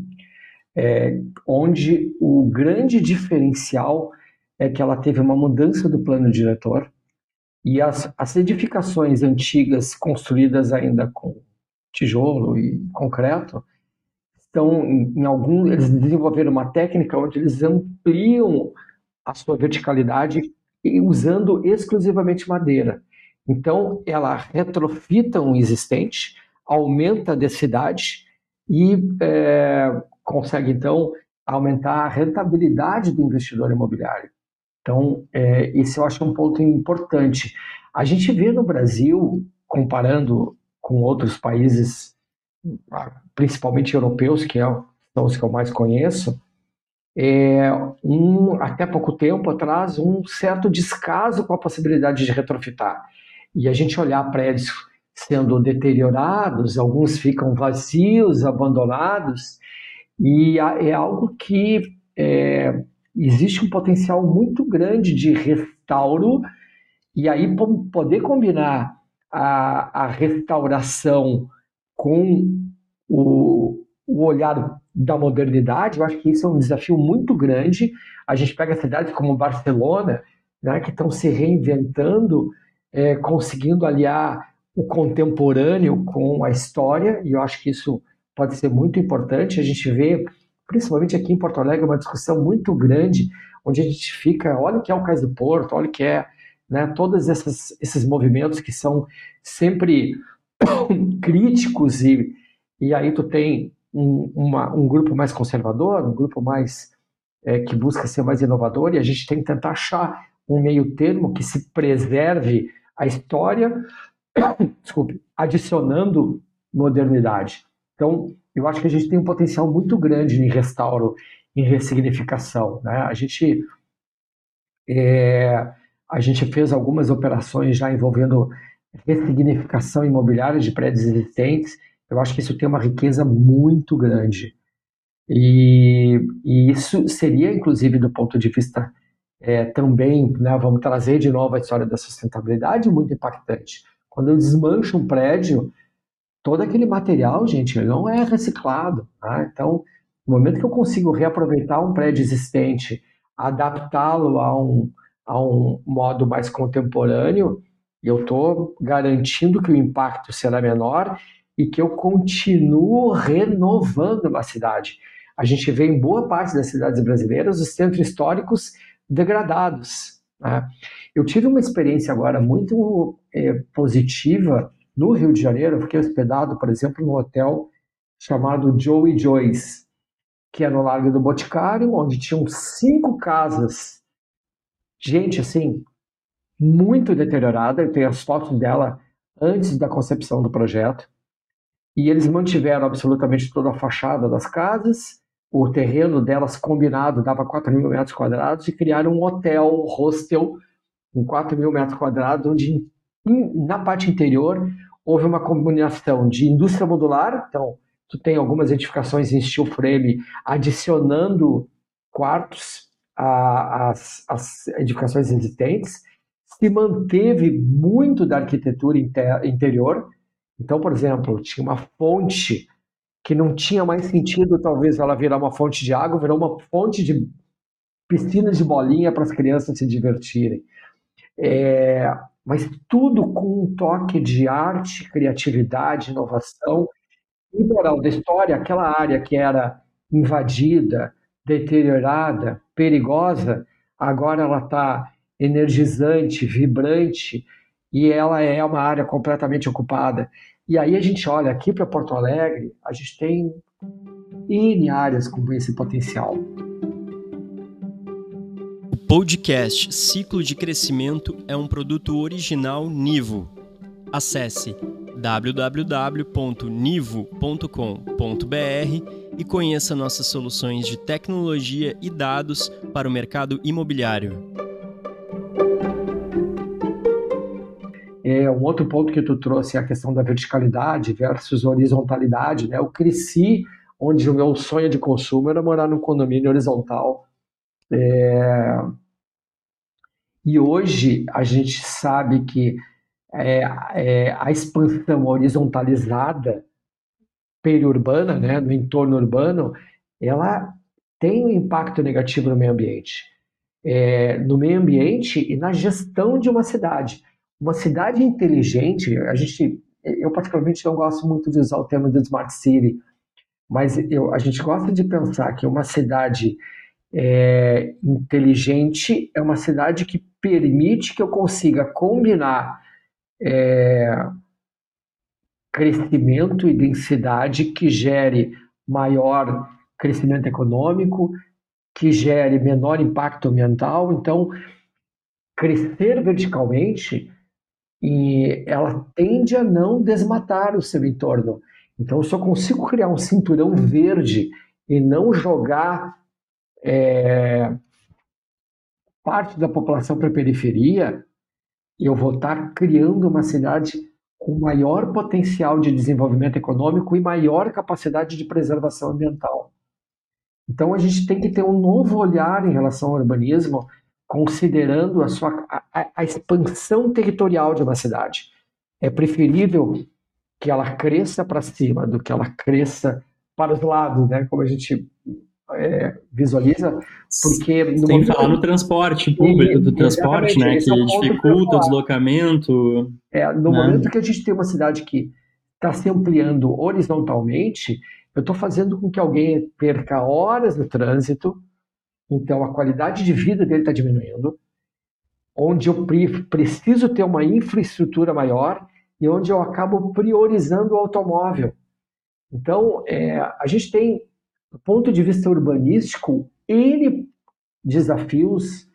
é, onde o grande diferencial é que ela teve uma mudança do plano diretor e as, as edificações antigas construídas ainda com tijolo e concreto estão em, em algum eles desenvolveram uma técnica onde eles ampliam a sua verticalidade usando exclusivamente madeira. Então, ela retrofita um existente, aumenta a densidade e é, consegue, então, aumentar a rentabilidade do investidor imobiliário. Então, é, esse eu acho um ponto importante. A gente vê no Brasil, comparando com outros países, principalmente europeus, que é, são os que eu mais conheço, é, um, até pouco tempo atrás, um certo descaso com a possibilidade de retrofitar e a gente olhar prédios sendo deteriorados, alguns ficam vazios, abandonados, e é algo que é, existe um potencial muito grande de restauro, e aí poder combinar a, a restauração com o, o olhar da modernidade, eu acho que isso é um desafio muito grande. A gente pega cidades como Barcelona, né, que estão se reinventando, é, conseguindo aliar o contemporâneo com a história, e eu acho que isso pode ser muito importante. A gente vê, principalmente aqui em Porto Alegre, uma discussão muito grande, onde a gente fica, olha o que é o Cais do Porto, olha o que é né, todos esses, esses movimentos que são sempre (coughs) críticos, e, e aí tu tem um, uma, um grupo mais conservador, um grupo mais é, que busca ser mais inovador, e a gente tem que tentar achar um meio termo que se preserve a história, (coughs) desculpe, adicionando modernidade. Então, eu acho que a gente tem um potencial muito grande em restauro, em ressignificação. Né? A gente é, a gente fez algumas operações já envolvendo ressignificação imobiliária de prédios existentes. Eu acho que isso tem uma riqueza muito grande. E, e isso seria, inclusive, do ponto de vista é, também, né, vamos trazer de novo a história da sustentabilidade, muito impactante. Quando eu desmancho um prédio, todo aquele material, gente, não é reciclado. Né? Então, no momento que eu consigo reaproveitar um prédio existente, adaptá-lo a um, a um modo mais contemporâneo, eu estou garantindo que o impacto será menor e que eu continuo renovando uma cidade. A gente vê em boa parte das cidades brasileiras os centros históricos degradados. Né? Eu tive uma experiência agora muito é, positiva no Rio de Janeiro. Eu fiquei hospedado, por exemplo, num hotel chamado Joey Joyce, que é no Largo do Boticário, onde tinham cinco casas. Gente, assim, muito deteriorada. Eu tenho as fotos dela antes da concepção do projeto. e eles mantiveram absolutamente toda a fachada das casas, o terreno delas combinado dava 4 mil metros quadrados e criaram um hotel, um hostel, com 4 mil metros quadrados, onde na parte interior houve uma combinação de indústria modular, então tu tem algumas edificações em steel frame adicionando quartos às, às edificações existentes, se manteve muito da arquitetura inter, interior, então, por exemplo, tinha uma fonte que não tinha mais sentido, talvez ela virar uma fonte de água, virou uma fonte de piscina de bolinha para as crianças se divertirem. É, mas tudo com um toque de arte, criatividade, inovação. E moral da história, aquela área que era invadida, deteriorada, perigosa, agora ela está energizante, vibrante, e ela é uma área completamente ocupada. E aí a gente olha aqui para Porto Alegre, a gente tem N áreas com esse potencial. O podcast Ciclo de Crescimento é um produto original Nivo. Acesse www.nivo.com.br e conheça nossas soluções de tecnologia e dados para o mercado imobiliário. É, um outro ponto que tu trouxe é a questão da verticalidade versus horizontalidade. Né? Eu cresci onde o meu sonho de consumo era morar num condomínio horizontal. É... E hoje a gente sabe que é, é, a expansão horizontalizada periurbana, né, no entorno urbano, ela tem um impacto negativo no meio ambiente. É, no meio ambiente e na gestão de uma cidade. Uma cidade inteligente, a gente, eu particularmente não gosto muito de usar o termo de smart city, mas eu, a gente gosta de pensar que uma cidade é, inteligente é uma cidade que permite que eu consiga combinar é, crescimento e densidade que gere maior crescimento econômico, que gere menor impacto ambiental. Então, crescer verticalmente e ela tende a não desmatar o seu entorno. Então, se eu consigo criar um cinturão verde e não jogar é, parte da população para a periferia, eu vou estar criando uma cidade com maior potencial de desenvolvimento econômico e maior capacidade de preservação ambiental. Então, a gente tem que ter um novo olhar em relação ao urbanismo considerando a, sua, a, a expansão territorial de uma cidade. É preferível que ela cresça para cima do que ela cresça para os lados, né? Como a gente é, visualiza, porque no Sem falar no transporte público, do transporte, né? Que é dificulta o deslocamento. É, no né? momento que a gente tem uma cidade que está se ampliando horizontalmente, eu estou fazendo com que alguém perca horas no trânsito, então, a qualidade de vida dele está diminuindo, onde eu preciso ter uma infraestrutura maior e onde eu acabo priorizando o automóvel. Então, é, a gente tem, do ponto de vista urbanístico, N desafios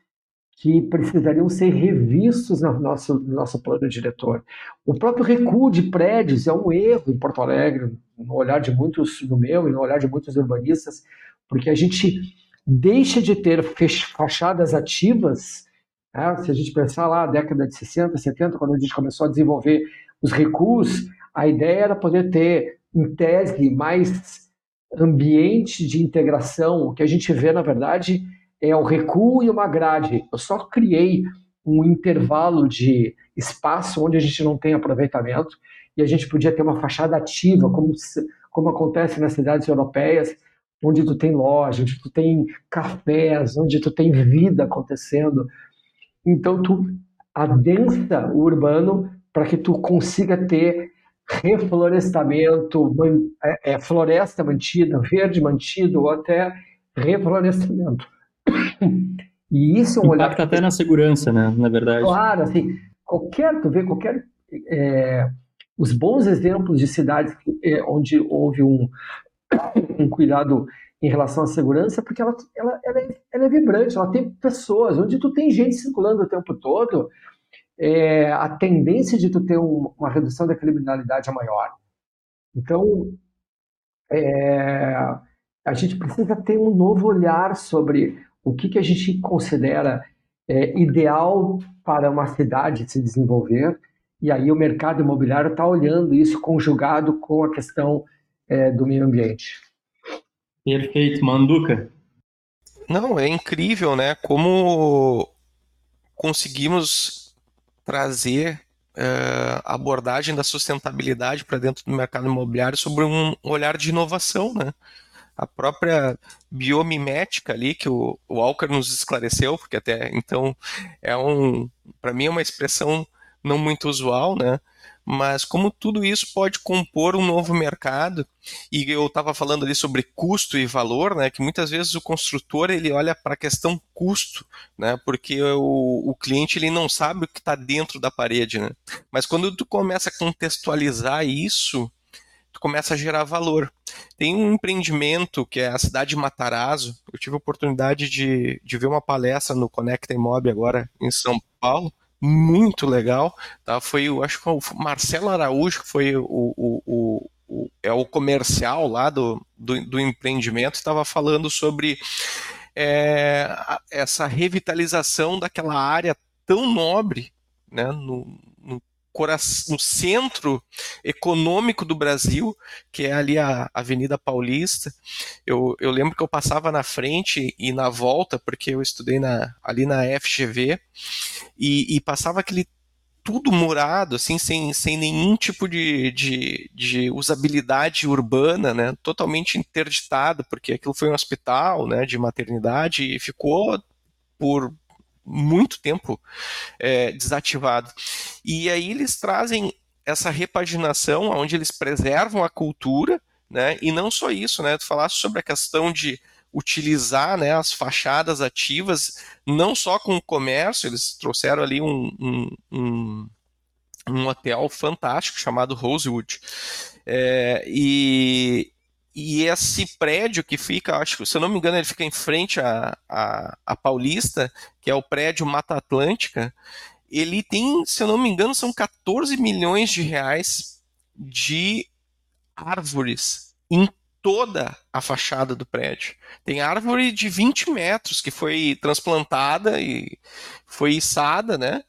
que precisariam ser revistos no nosso, no nosso plano diretor. O próprio recuo de prédios é um erro em Porto Alegre, no olhar de muitos, no meu e no olhar de muitos urbanistas, porque a gente deixa de ter fachadas ativas. Né? Se a gente pensar lá, década de 60, 70, quando a gente começou a desenvolver os recuos, a ideia era poder ter, em tese, mais ambiente de integração. O que a gente vê, na verdade, é o recuo e uma grade. Eu só criei um intervalo de espaço onde a gente não tem aproveitamento e a gente podia ter uma fachada ativa, como, como acontece nas cidades europeias, onde tu tem loja, onde tu tem cafés, onde tu tem vida acontecendo. Então tu adensa o urbano para que tu consiga ter reflorestamento, é, é, floresta mantida, verde mantido, ou até reflorestamento. E isso é um olhar. Impacta até na segurança, né? Na verdade. Claro, assim, qualquer, tu vê, qualquer. É, os bons exemplos de cidades é, onde houve um, um cuidado em relação à segurança, porque ela, ela, ela, é, ela é vibrante, ela tem pessoas, onde tu tem gente circulando o tempo todo, é, a tendência de tu ter um, uma redução da criminalidade é maior. Então, é, a gente precisa ter um novo olhar sobre o que, que a gente considera é, ideal para uma cidade se desenvolver, e aí o mercado imobiliário está olhando isso conjugado com a questão é, do meio ambiente. Perfeito, Manduca. Não, é incrível, né? Como conseguimos trazer uh, a abordagem da sustentabilidade para dentro do mercado imobiliário sobre um olhar de inovação, né? A própria biomimética ali que o, o Walker nos esclareceu, porque até então é um, para mim é uma expressão não muito usual, né? Mas como tudo isso pode compor um novo mercado, e eu estava falando ali sobre custo e valor, né, que muitas vezes o construtor ele olha para a questão custo, né, porque o, o cliente ele não sabe o que está dentro da parede, né, mas quando tu começa a contextualizar isso, tu começa a gerar valor. Tem um empreendimento que é a cidade de Matarazzo, eu tive a oportunidade de, de ver uma palestra no Conecta Imob agora em São Paulo, muito legal. Tá? Foi, eu acho que o Marcelo Araújo, que foi o, o, o, o é o comercial lá do, do, do empreendimento, estava falando sobre é, essa revitalização daquela área tão nobre né, no, no, centro econômico do Brasil, que é ali a Avenida Paulista. Eu, eu lembro que eu passava na frente e na volta, porque eu estudei na, ali na FGV, e, e passava aquele tudo murado, assim, sem, sem nenhum tipo de, de, de, usabilidade urbana, né, totalmente interditado, porque aquilo foi um hospital, né, de maternidade e ficou por muito tempo é, desativado. E aí eles trazem essa repaginação, onde eles preservam a cultura, né? E não só isso, né? Tu falaste sobre a questão de utilizar né, as fachadas ativas, não só com o comércio, eles trouxeram ali um, um, um, um hotel fantástico chamado Rosewood. É, e, e esse prédio que fica, acho se eu não me engano, ele fica em frente à, à, à Paulista, que é o prédio Mata Atlântica, ele tem, se eu não me engano, são 14 milhões de reais de árvores em toda a fachada do prédio. Tem árvore de 20 metros que foi transplantada e foi içada, né?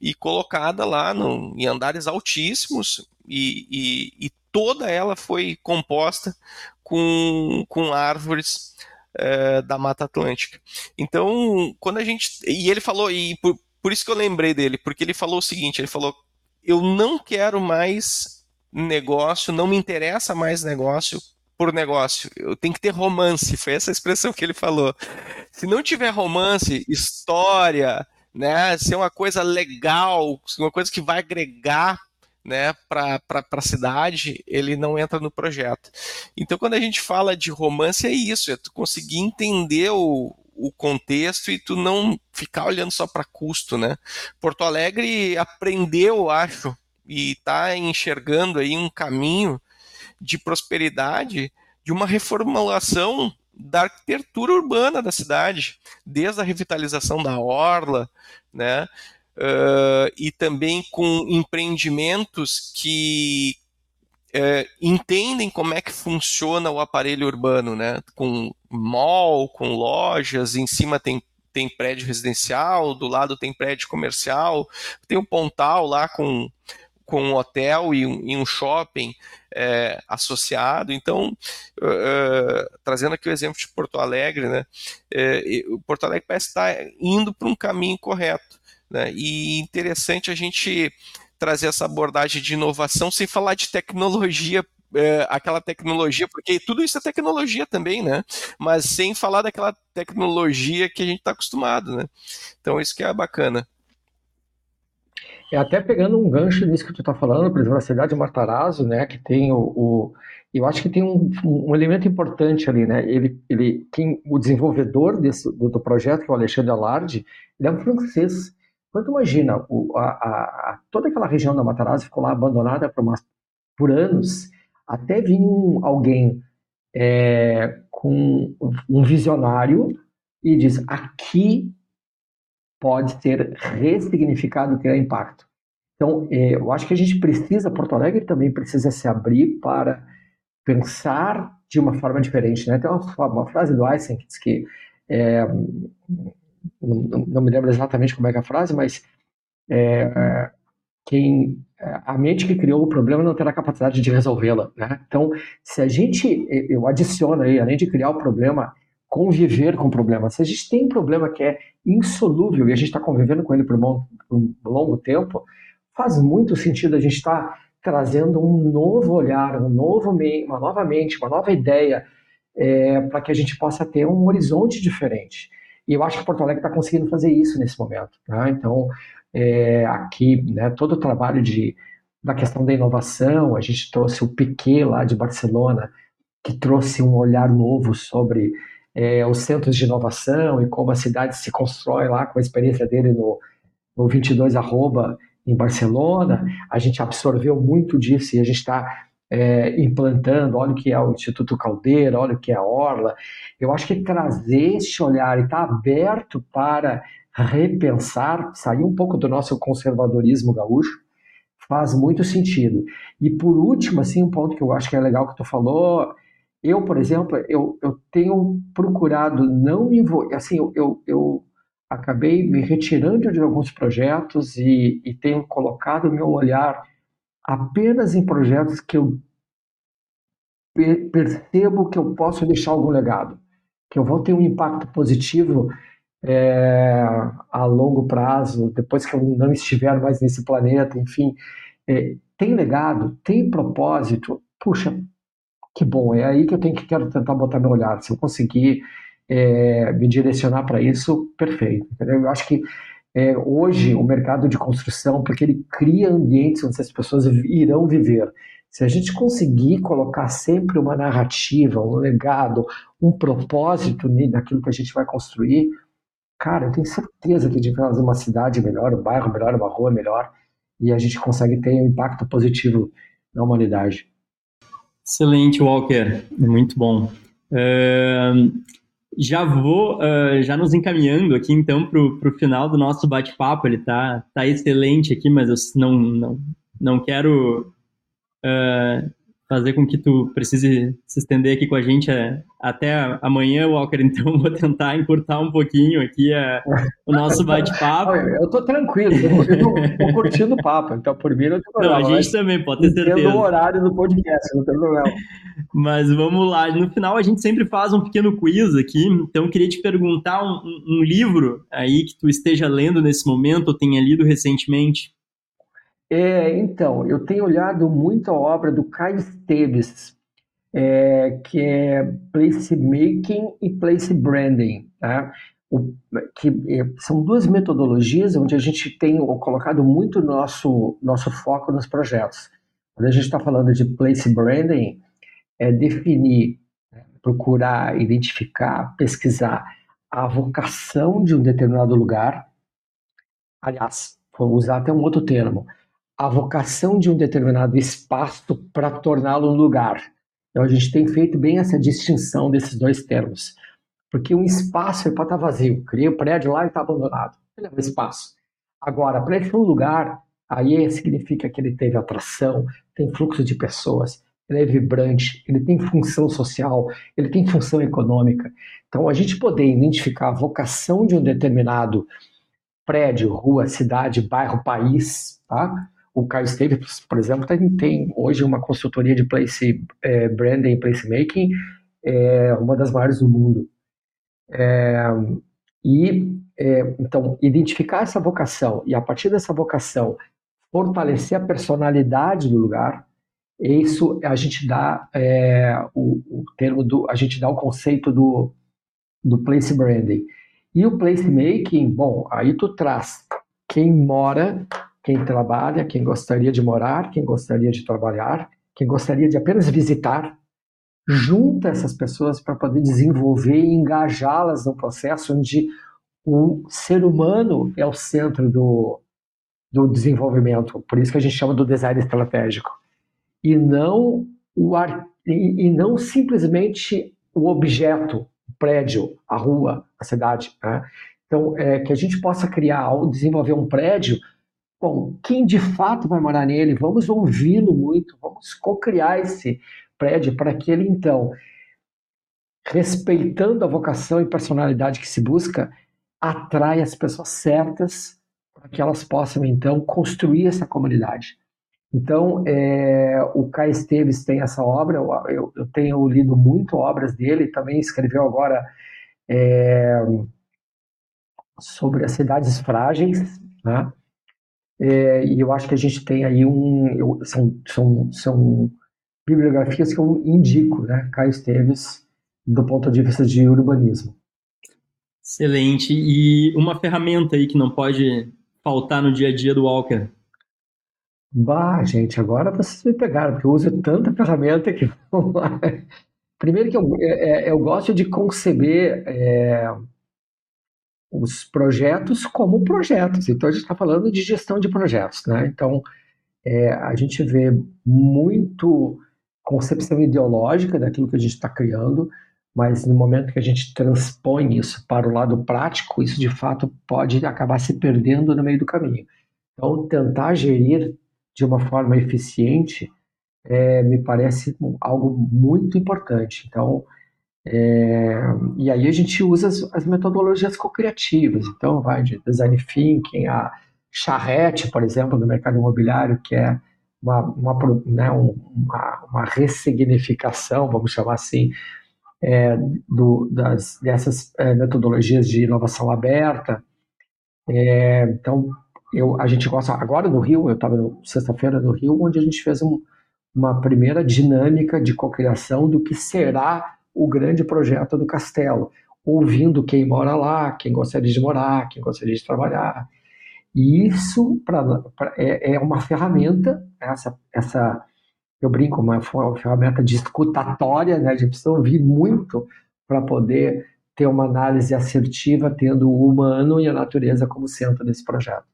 E colocada lá no, em andares altíssimos e, e, e toda ela foi composta com, com árvores é, da Mata Atlântica. Então, quando a gente. E ele falou, e por, por isso que eu lembrei dele, porque ele falou o seguinte: ele falou, eu não quero mais negócio, não me interessa mais negócio por negócio. Eu tenho que ter romance. (laughs) Foi essa expressão que ele falou. Se não tiver romance, história, né, ser uma coisa legal, uma coisa que vai agregar né, para a cidade, ele não entra no projeto. Então, quando a gente fala de romance, é isso, é tu conseguir entender o, o contexto e tu não ficar olhando só para custo, né? Porto Alegre aprendeu, acho, e está enxergando aí um caminho de prosperidade de uma reformulação da arquitetura urbana da cidade, desde a revitalização da orla, né? Uh, e também com empreendimentos que uh, entendem como é que funciona o aparelho urbano, né? Com mall, com lojas, em cima tem tem prédio residencial, do lado tem prédio comercial, tem um pontal lá com, com um hotel e um, e um shopping é, associado. Então, uh, trazendo aqui o exemplo de Porto Alegre, né? Uh, Porto Alegre parece estar indo para um caminho correto. Né? E interessante a gente trazer essa abordagem de inovação sem falar de tecnologia é, aquela tecnologia, porque tudo isso é tecnologia também, né? Mas sem falar daquela tecnologia que a gente está acostumado, né? Então isso que é bacana. É até pegando um gancho nisso que tu está falando, por exemplo, a cidade de Matarazzo, né? Que tem o, o eu acho que tem um, um, elemento importante ali, né? Ele, ele, quem, o desenvolvedor desse, do, do projeto, que é o Alexandre Alarde, ele é um francês. Quando imagina, o, a, a, toda aquela região da Matarazzo ficou lá abandonada por, por anos, até vir um, alguém é, com um visionário e diz: aqui pode ser ressignificado, criar impacto. Então, é, eu acho que a gente precisa, Porto Alegre também precisa se abrir para pensar de uma forma diferente. Né? Tem uma, uma frase do Einstein que diz que, é, não, não, me lembro exatamente como é, é a frase, mas é, quem a mente que criou o problema não terá capacidade de resolvê-la. Né? Então, se a gente, eu adiciono aí, além de criar o problema, conviver com o problema. Se a gente tem um problema que é insolúvel e a gente está convivendo com ele por um, por um, longo tempo, faz muito sentido a gente estar tá trazendo um novo olhar, um novo, uma nova mente, uma nova ideia, é, para que a gente possa ter um horizonte diferente. E eu acho que Porto Alegre está conseguindo fazer isso nesse momento. Né? Então, é, aqui, né, todo o trabalho de, da questão da inovação, a gente trouxe o Piquet lá de Barcelona, que trouxe um olhar novo sobre é, os centros de inovação e como a cidade se constrói lá com a experiência dele no, no 22 arroba em Barcelona. A gente absorveu muito disso e a gente está é, implantando, olha o que é o Instituto Caldeira, olha o que é a Orla. Eu acho que trazer esse olhar e estar tá aberto para repensar, sair um pouco do nosso conservadorismo gaúcho, faz muito sentido. E por último, assim, um ponto que eu acho que é legal que tu falou, eu, por exemplo, eu, eu tenho procurado não me envolver, assim, eu, eu, eu, acabei me retirando de alguns projetos e, e tenho colocado meu olhar apenas em projetos que eu percebo que eu posso deixar algum legado, que eu vou ter um impacto positivo é, a longo prazo, depois que eu não estiver mais nesse planeta, enfim, é, tem legado, tem propósito, puxa, que bom, é aí que eu tenho que quero tentar botar meu olhar. Se eu conseguir é, me direcionar para isso, perfeito. Entendeu? Eu acho que é, hoje o mercado de construção, porque ele cria ambientes onde as pessoas irão viver. Se a gente conseguir colocar sempre uma narrativa, um legado, um propósito naquilo que a gente vai construir, cara, eu tenho certeza que a gente fazer uma cidade melhor, um bairro melhor, uma rua melhor, e a gente consegue ter um impacto positivo na humanidade. Excelente, Walker, muito bom. Uh, já vou, uh, já nos encaminhando aqui então para o final do nosso bate-papo, ele tá, tá excelente aqui, mas eu não, não, não quero uh, fazer com que tu precise se estender aqui com a gente é, até amanhã, Walker. (laughs) Então, vou tentar encurtar um pouquinho aqui é, o nosso bate-papo. Eu tô tranquilo, eu tô, tô curtindo o papo, então por mim tem problema. Não, a gente também, pode ter certeza. o horário do podcast, não tem problema. Mas vamos lá, no final a gente sempre faz um pequeno quiz aqui, então eu queria te perguntar um, um livro aí que tu esteja lendo nesse momento ou tenha lido recentemente. É, então, eu tenho olhado muito a obra do Caio Esteves, é, que é Place Making e Place Branding, tá? o, que é, são duas metodologias onde a gente tem colocado muito nosso, nosso foco nos projetos. Quando a gente está falando de Place Branding, é definir, né, procurar, identificar, pesquisar a vocação de um determinado lugar. Aliás, vou usar até um outro termo, a vocação de um determinado espaço para torná-lo um lugar. Então a gente tem feito bem essa distinção desses dois termos. Porque um espaço ele pode estar vazio. Criei o um prédio lá e está abandonado. Ele é um espaço. Agora, para ele ser um lugar, aí significa que ele teve atração, tem fluxo de pessoas, ele é vibrante, ele tem função social, ele tem função econômica. Então, a gente poder identificar a vocação de um determinado prédio, rua, cidade, bairro, país, tá? O Caio Esteves, por exemplo, tem, tem, hoje uma consultoria de place é, branding e placemaking, é, uma das maiores do mundo. É, e é, então identificar essa vocação e a partir dessa vocação fortalecer a personalidade do lugar, isso a gente dá é, o, o, termo do, a gente dá o conceito do, do place branding. E o placemaking, bom, aí tu traz quem mora quem trabalha, quem gostaria de morar, quem gostaria de trabalhar, quem gostaria de apenas visitar, junta essas pessoas para poder desenvolver e engajá-las no processo onde o ser humano é o centro do, do desenvolvimento. Por isso que a gente chama do design estratégico. E não, o ar, e, e não simplesmente o objeto, o prédio, a rua, a cidade. Né? Então, é, que a gente possa criar, desenvolver um prédio bom, quem de fato vai morar nele? Vamos ouvi-lo muito, vamos co-criar esse prédio para que ele, então, respeitando a vocação e personalidade que se busca, atrai as pessoas certas para que elas possam, então, construir essa comunidade. Então, é, o Kai Esteves tem essa obra, eu, eu, tenho lido muito obras dele, também escreveu agora é, sobre as cidades frágeis, né? É, e eu acho que a gente tem aí um. Eu, são, são, são bibliografias que eu indico, né? Caio Esteves, do ponto de vista de urbanismo. Excelente. E uma ferramenta aí que não pode faltar no dia a dia do Walker? Bah, gente, agora vocês me pegaram, porque eu uso tanta ferramenta que. (laughs) Primeiro que eu, é, é, eu gosto de conceber é, os projetos como projetos. Então a gente está falando de gestão de projetos, né? Então é, a gente vê muito concepção ideológica daquilo que a gente está criando, mas no momento que a gente transpõe isso para o lado prático, isso de fato pode acabar se perdendo no meio do caminho. Então tentar gerir de uma forma eficiente, é, me parece algo muito importante. Então, é, e aí a gente usa as, as metodologias co-criativas. Então, vai de design thinking, a charrete, por exemplo, no mercado imobiliário, que é uma, uma, né, uma, uma ressignificação, vamos chamar assim, é, do, das, dessas é, metodologias de inovação aberta. É, então, eu, a gente gosta. Agora no Rio, eu estava sexta-feira no Rio, onde a gente fez um, uma primeira dinâmica de cocriação do que será o grande projeto do castelo, ouvindo quem mora lá, quem gostaria de morar, quem gostaria de trabalhar. E isso pra, pra é, é, uma ferramenta, essa, essa eu brinco, uma, uma ferramenta de escutatória, né? gente precisa ouvir muito para poder ter uma análise assertiva, tendo o humano e a natureza como centro desse projeto.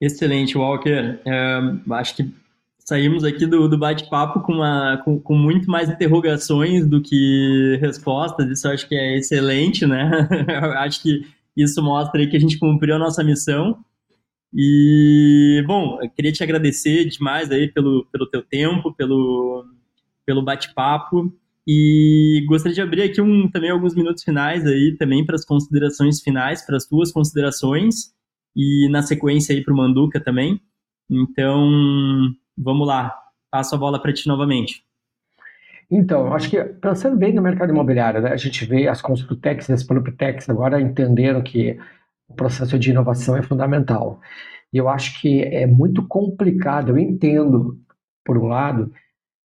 Excelente, Walker. É, acho que saímos aqui do, do bate-papo com, com, com, muito mais interrogações do que respostas. Isso acho que é excelente, né? (laughs) acho que isso mostra que a gente cumpriu a nossa missão. E, bom, eu queria te agradecer demais aí pelo, pelo teu tempo, pelo, pelo bate-papo. E gostaria de abrir aqui um, também alguns minutos finais aí também para as considerações finais, para as tuas considerações e na sequência aí para o Manduca também. Então, vamos lá, passo a bola para ti novamente. Então, acho que pensando bem no mercado imobiliário, né, a gente vê as Construtex e as Proptex agora entenderam que o processo de inovação é fundamental. E eu acho que é muito complicado, eu entendo, por um lado,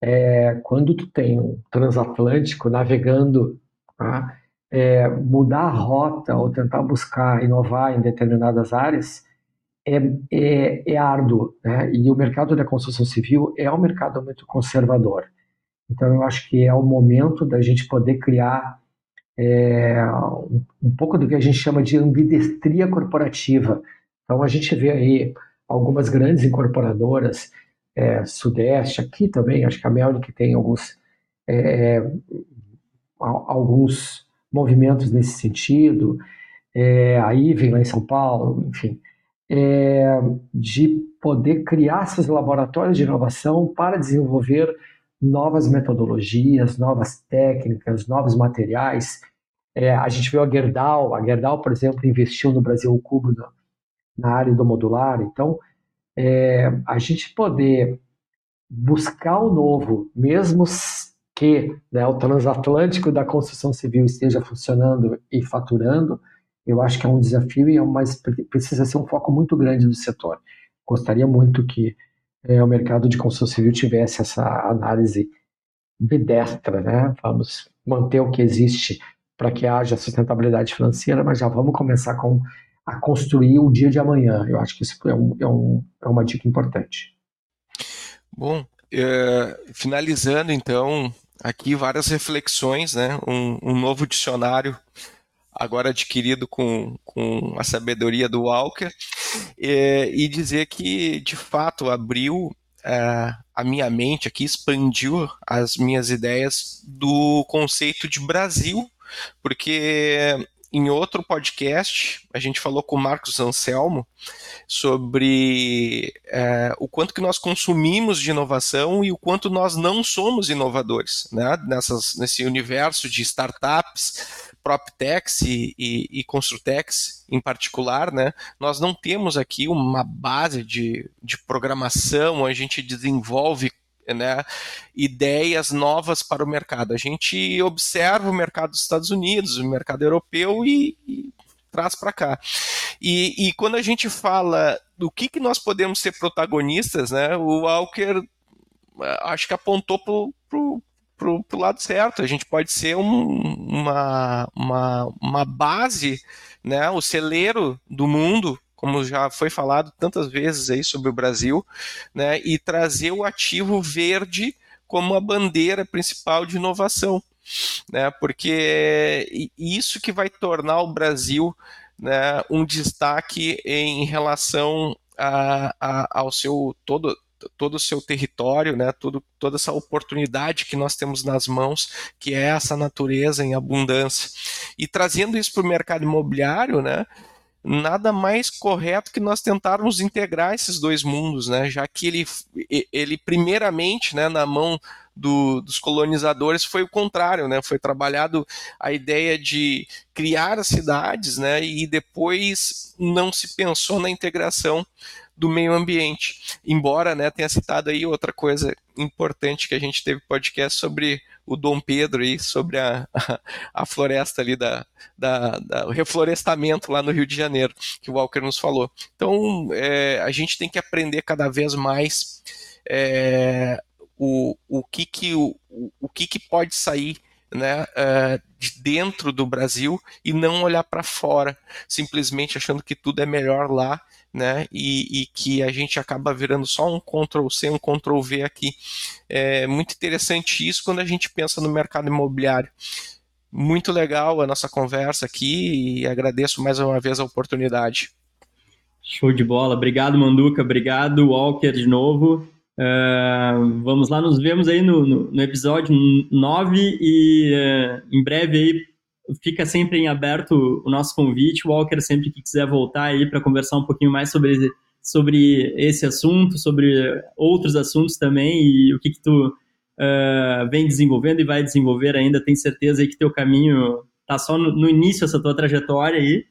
é, quando tu tem um transatlântico navegando tá, é, mudar a rota ou tentar buscar inovar em determinadas áreas é, é, é árduo, né? E o mercado da construção civil é um mercado muito conservador. Então, eu acho que é o momento da gente poder criar é, um, um, pouco do que a gente chama de ambidestria corporativa. Então, a gente vê aí algumas grandes incorporadoras, é, Sudeste, aqui também, acho que a Melnick tem alguns, é, alguns movimentos nesse sentido, é, a IVEN lá em São Paulo, enfim, é, de poder criar esses laboratórios de inovação para desenvolver novas metodologias, novas técnicas, novos materiais. É, a gente viu a Gerdau, a Gerdau, por exemplo, investiu no Brasil Cubo na, na área do modular. Então, é, a gente poder buscar o novo, mesmo que né, o transatlântico da construção civil esteja funcionando e faturando, eu acho que é um desafio e é mais, precisa ser um foco muito grande do setor. Gostaria muito que é, o mercado de construção civil tivesse essa análise bedestra, né? Vamos manter o que existe para que haja sustentabilidade financeira, mas já vamos começar com a construir o dia de amanhã. Eu acho que isso é, um, é, um, é uma dica importante. Bom, é, finalizando então aqui várias reflexões, né? Um, um novo dicionário agora adquirido com, com a sabedoria do Walker, é, e dizer que, de fato, abriu é, a minha mente aqui, expandiu as minhas ideias do conceito de Brasil, porque em outro podcast, a gente falou com o Marcos Anselmo sobre é, o quanto que nós consumimos de inovação e o quanto nós não somos inovadores, né? Nessas, nesse universo de startups, PropTechs e, e, e Construtex em particular, né? Nós não temos aqui uma base de, de programação, a gente desenvolve né, ideias novas para o mercado. A gente observa o mercado dos Estados Unidos, o mercado europeu e, e traz para cá. E, e, quando a gente fala do que, que nós podemos ser protagonistas, né, o Walker acho que apontou para o lado certo. A gente pode ser um, uma, uma, uma base, né, o celeiro do mundo como já foi falado tantas vezes aí sobre o Brasil, né, e trazer o ativo verde como a bandeira principal de inovação, né, porque isso que vai tornar o Brasil né, um destaque em relação a, a, ao seu todo todo o seu território, né, tudo, toda essa oportunidade que nós temos nas mãos, que é essa natureza em abundância. E trazendo isso para o mercado imobiliário, né, nada mais correto que nós tentarmos integrar esses dois mundos, né? Já que ele, ele primeiramente, né, na mão do, dos colonizadores foi o contrário, né? Foi trabalhado a ideia de criar as cidades, né? E depois não se pensou na integração do meio ambiente. Embora, né, tenha citado aí outra coisa importante que a gente teve podcast sobre o Dom Pedro e sobre a, a, a floresta ali da, da, da, o reflorestamento lá no Rio de Janeiro, que o Walker nos falou. Então, é, a gente tem que aprender cada vez mais é, o, o, que, que, o, o que, que pode sair né, uh, de dentro do Brasil e não olhar para fora, simplesmente achando que tudo é melhor lá né? E, e, que a gente acaba virando só um Ctrl C, um Ctrl V aqui. É muito interessante isso quando a gente pensa no mercado imobiliário. Muito legal a nossa conversa aqui e agradeço mais uma vez a oportunidade. Show de bola. Obrigado, Manduca. Obrigado, Walker, de novo. Uh, vamos lá, nos vemos aí no, no, no episódio 9 e uh, em breve aí fica sempre em aberto o nosso convite, Walker, sempre que quiser voltar aí para conversar um pouquinho mais sobre, sobre esse assunto, sobre outros assuntos também e o que, que tu uh, vem desenvolvendo e vai desenvolver ainda, tenho certeza aí que teu caminho tá só no, no início essa tua trajetória aí.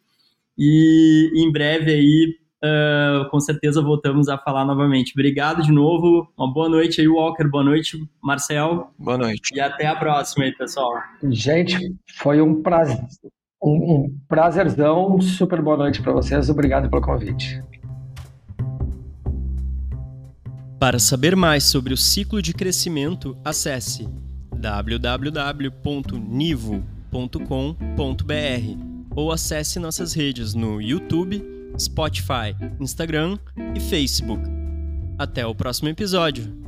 E em breve aí Uh, com certeza voltamos a falar novamente. Obrigado de novo. Uma boa noite aí, Walker. Boa noite, Marcel. Boa noite. E até a próxima aí, pessoal. Gente, foi um prazer. Um, um prazerzão. Super boa noite para vocês. Obrigado pelo convite. Para saber mais sobre o ciclo de crescimento, acesse www.nivo.com.br ou acesse nossas redes no YouTube Spotify, Instagram e Facebook. Até o próximo episódio.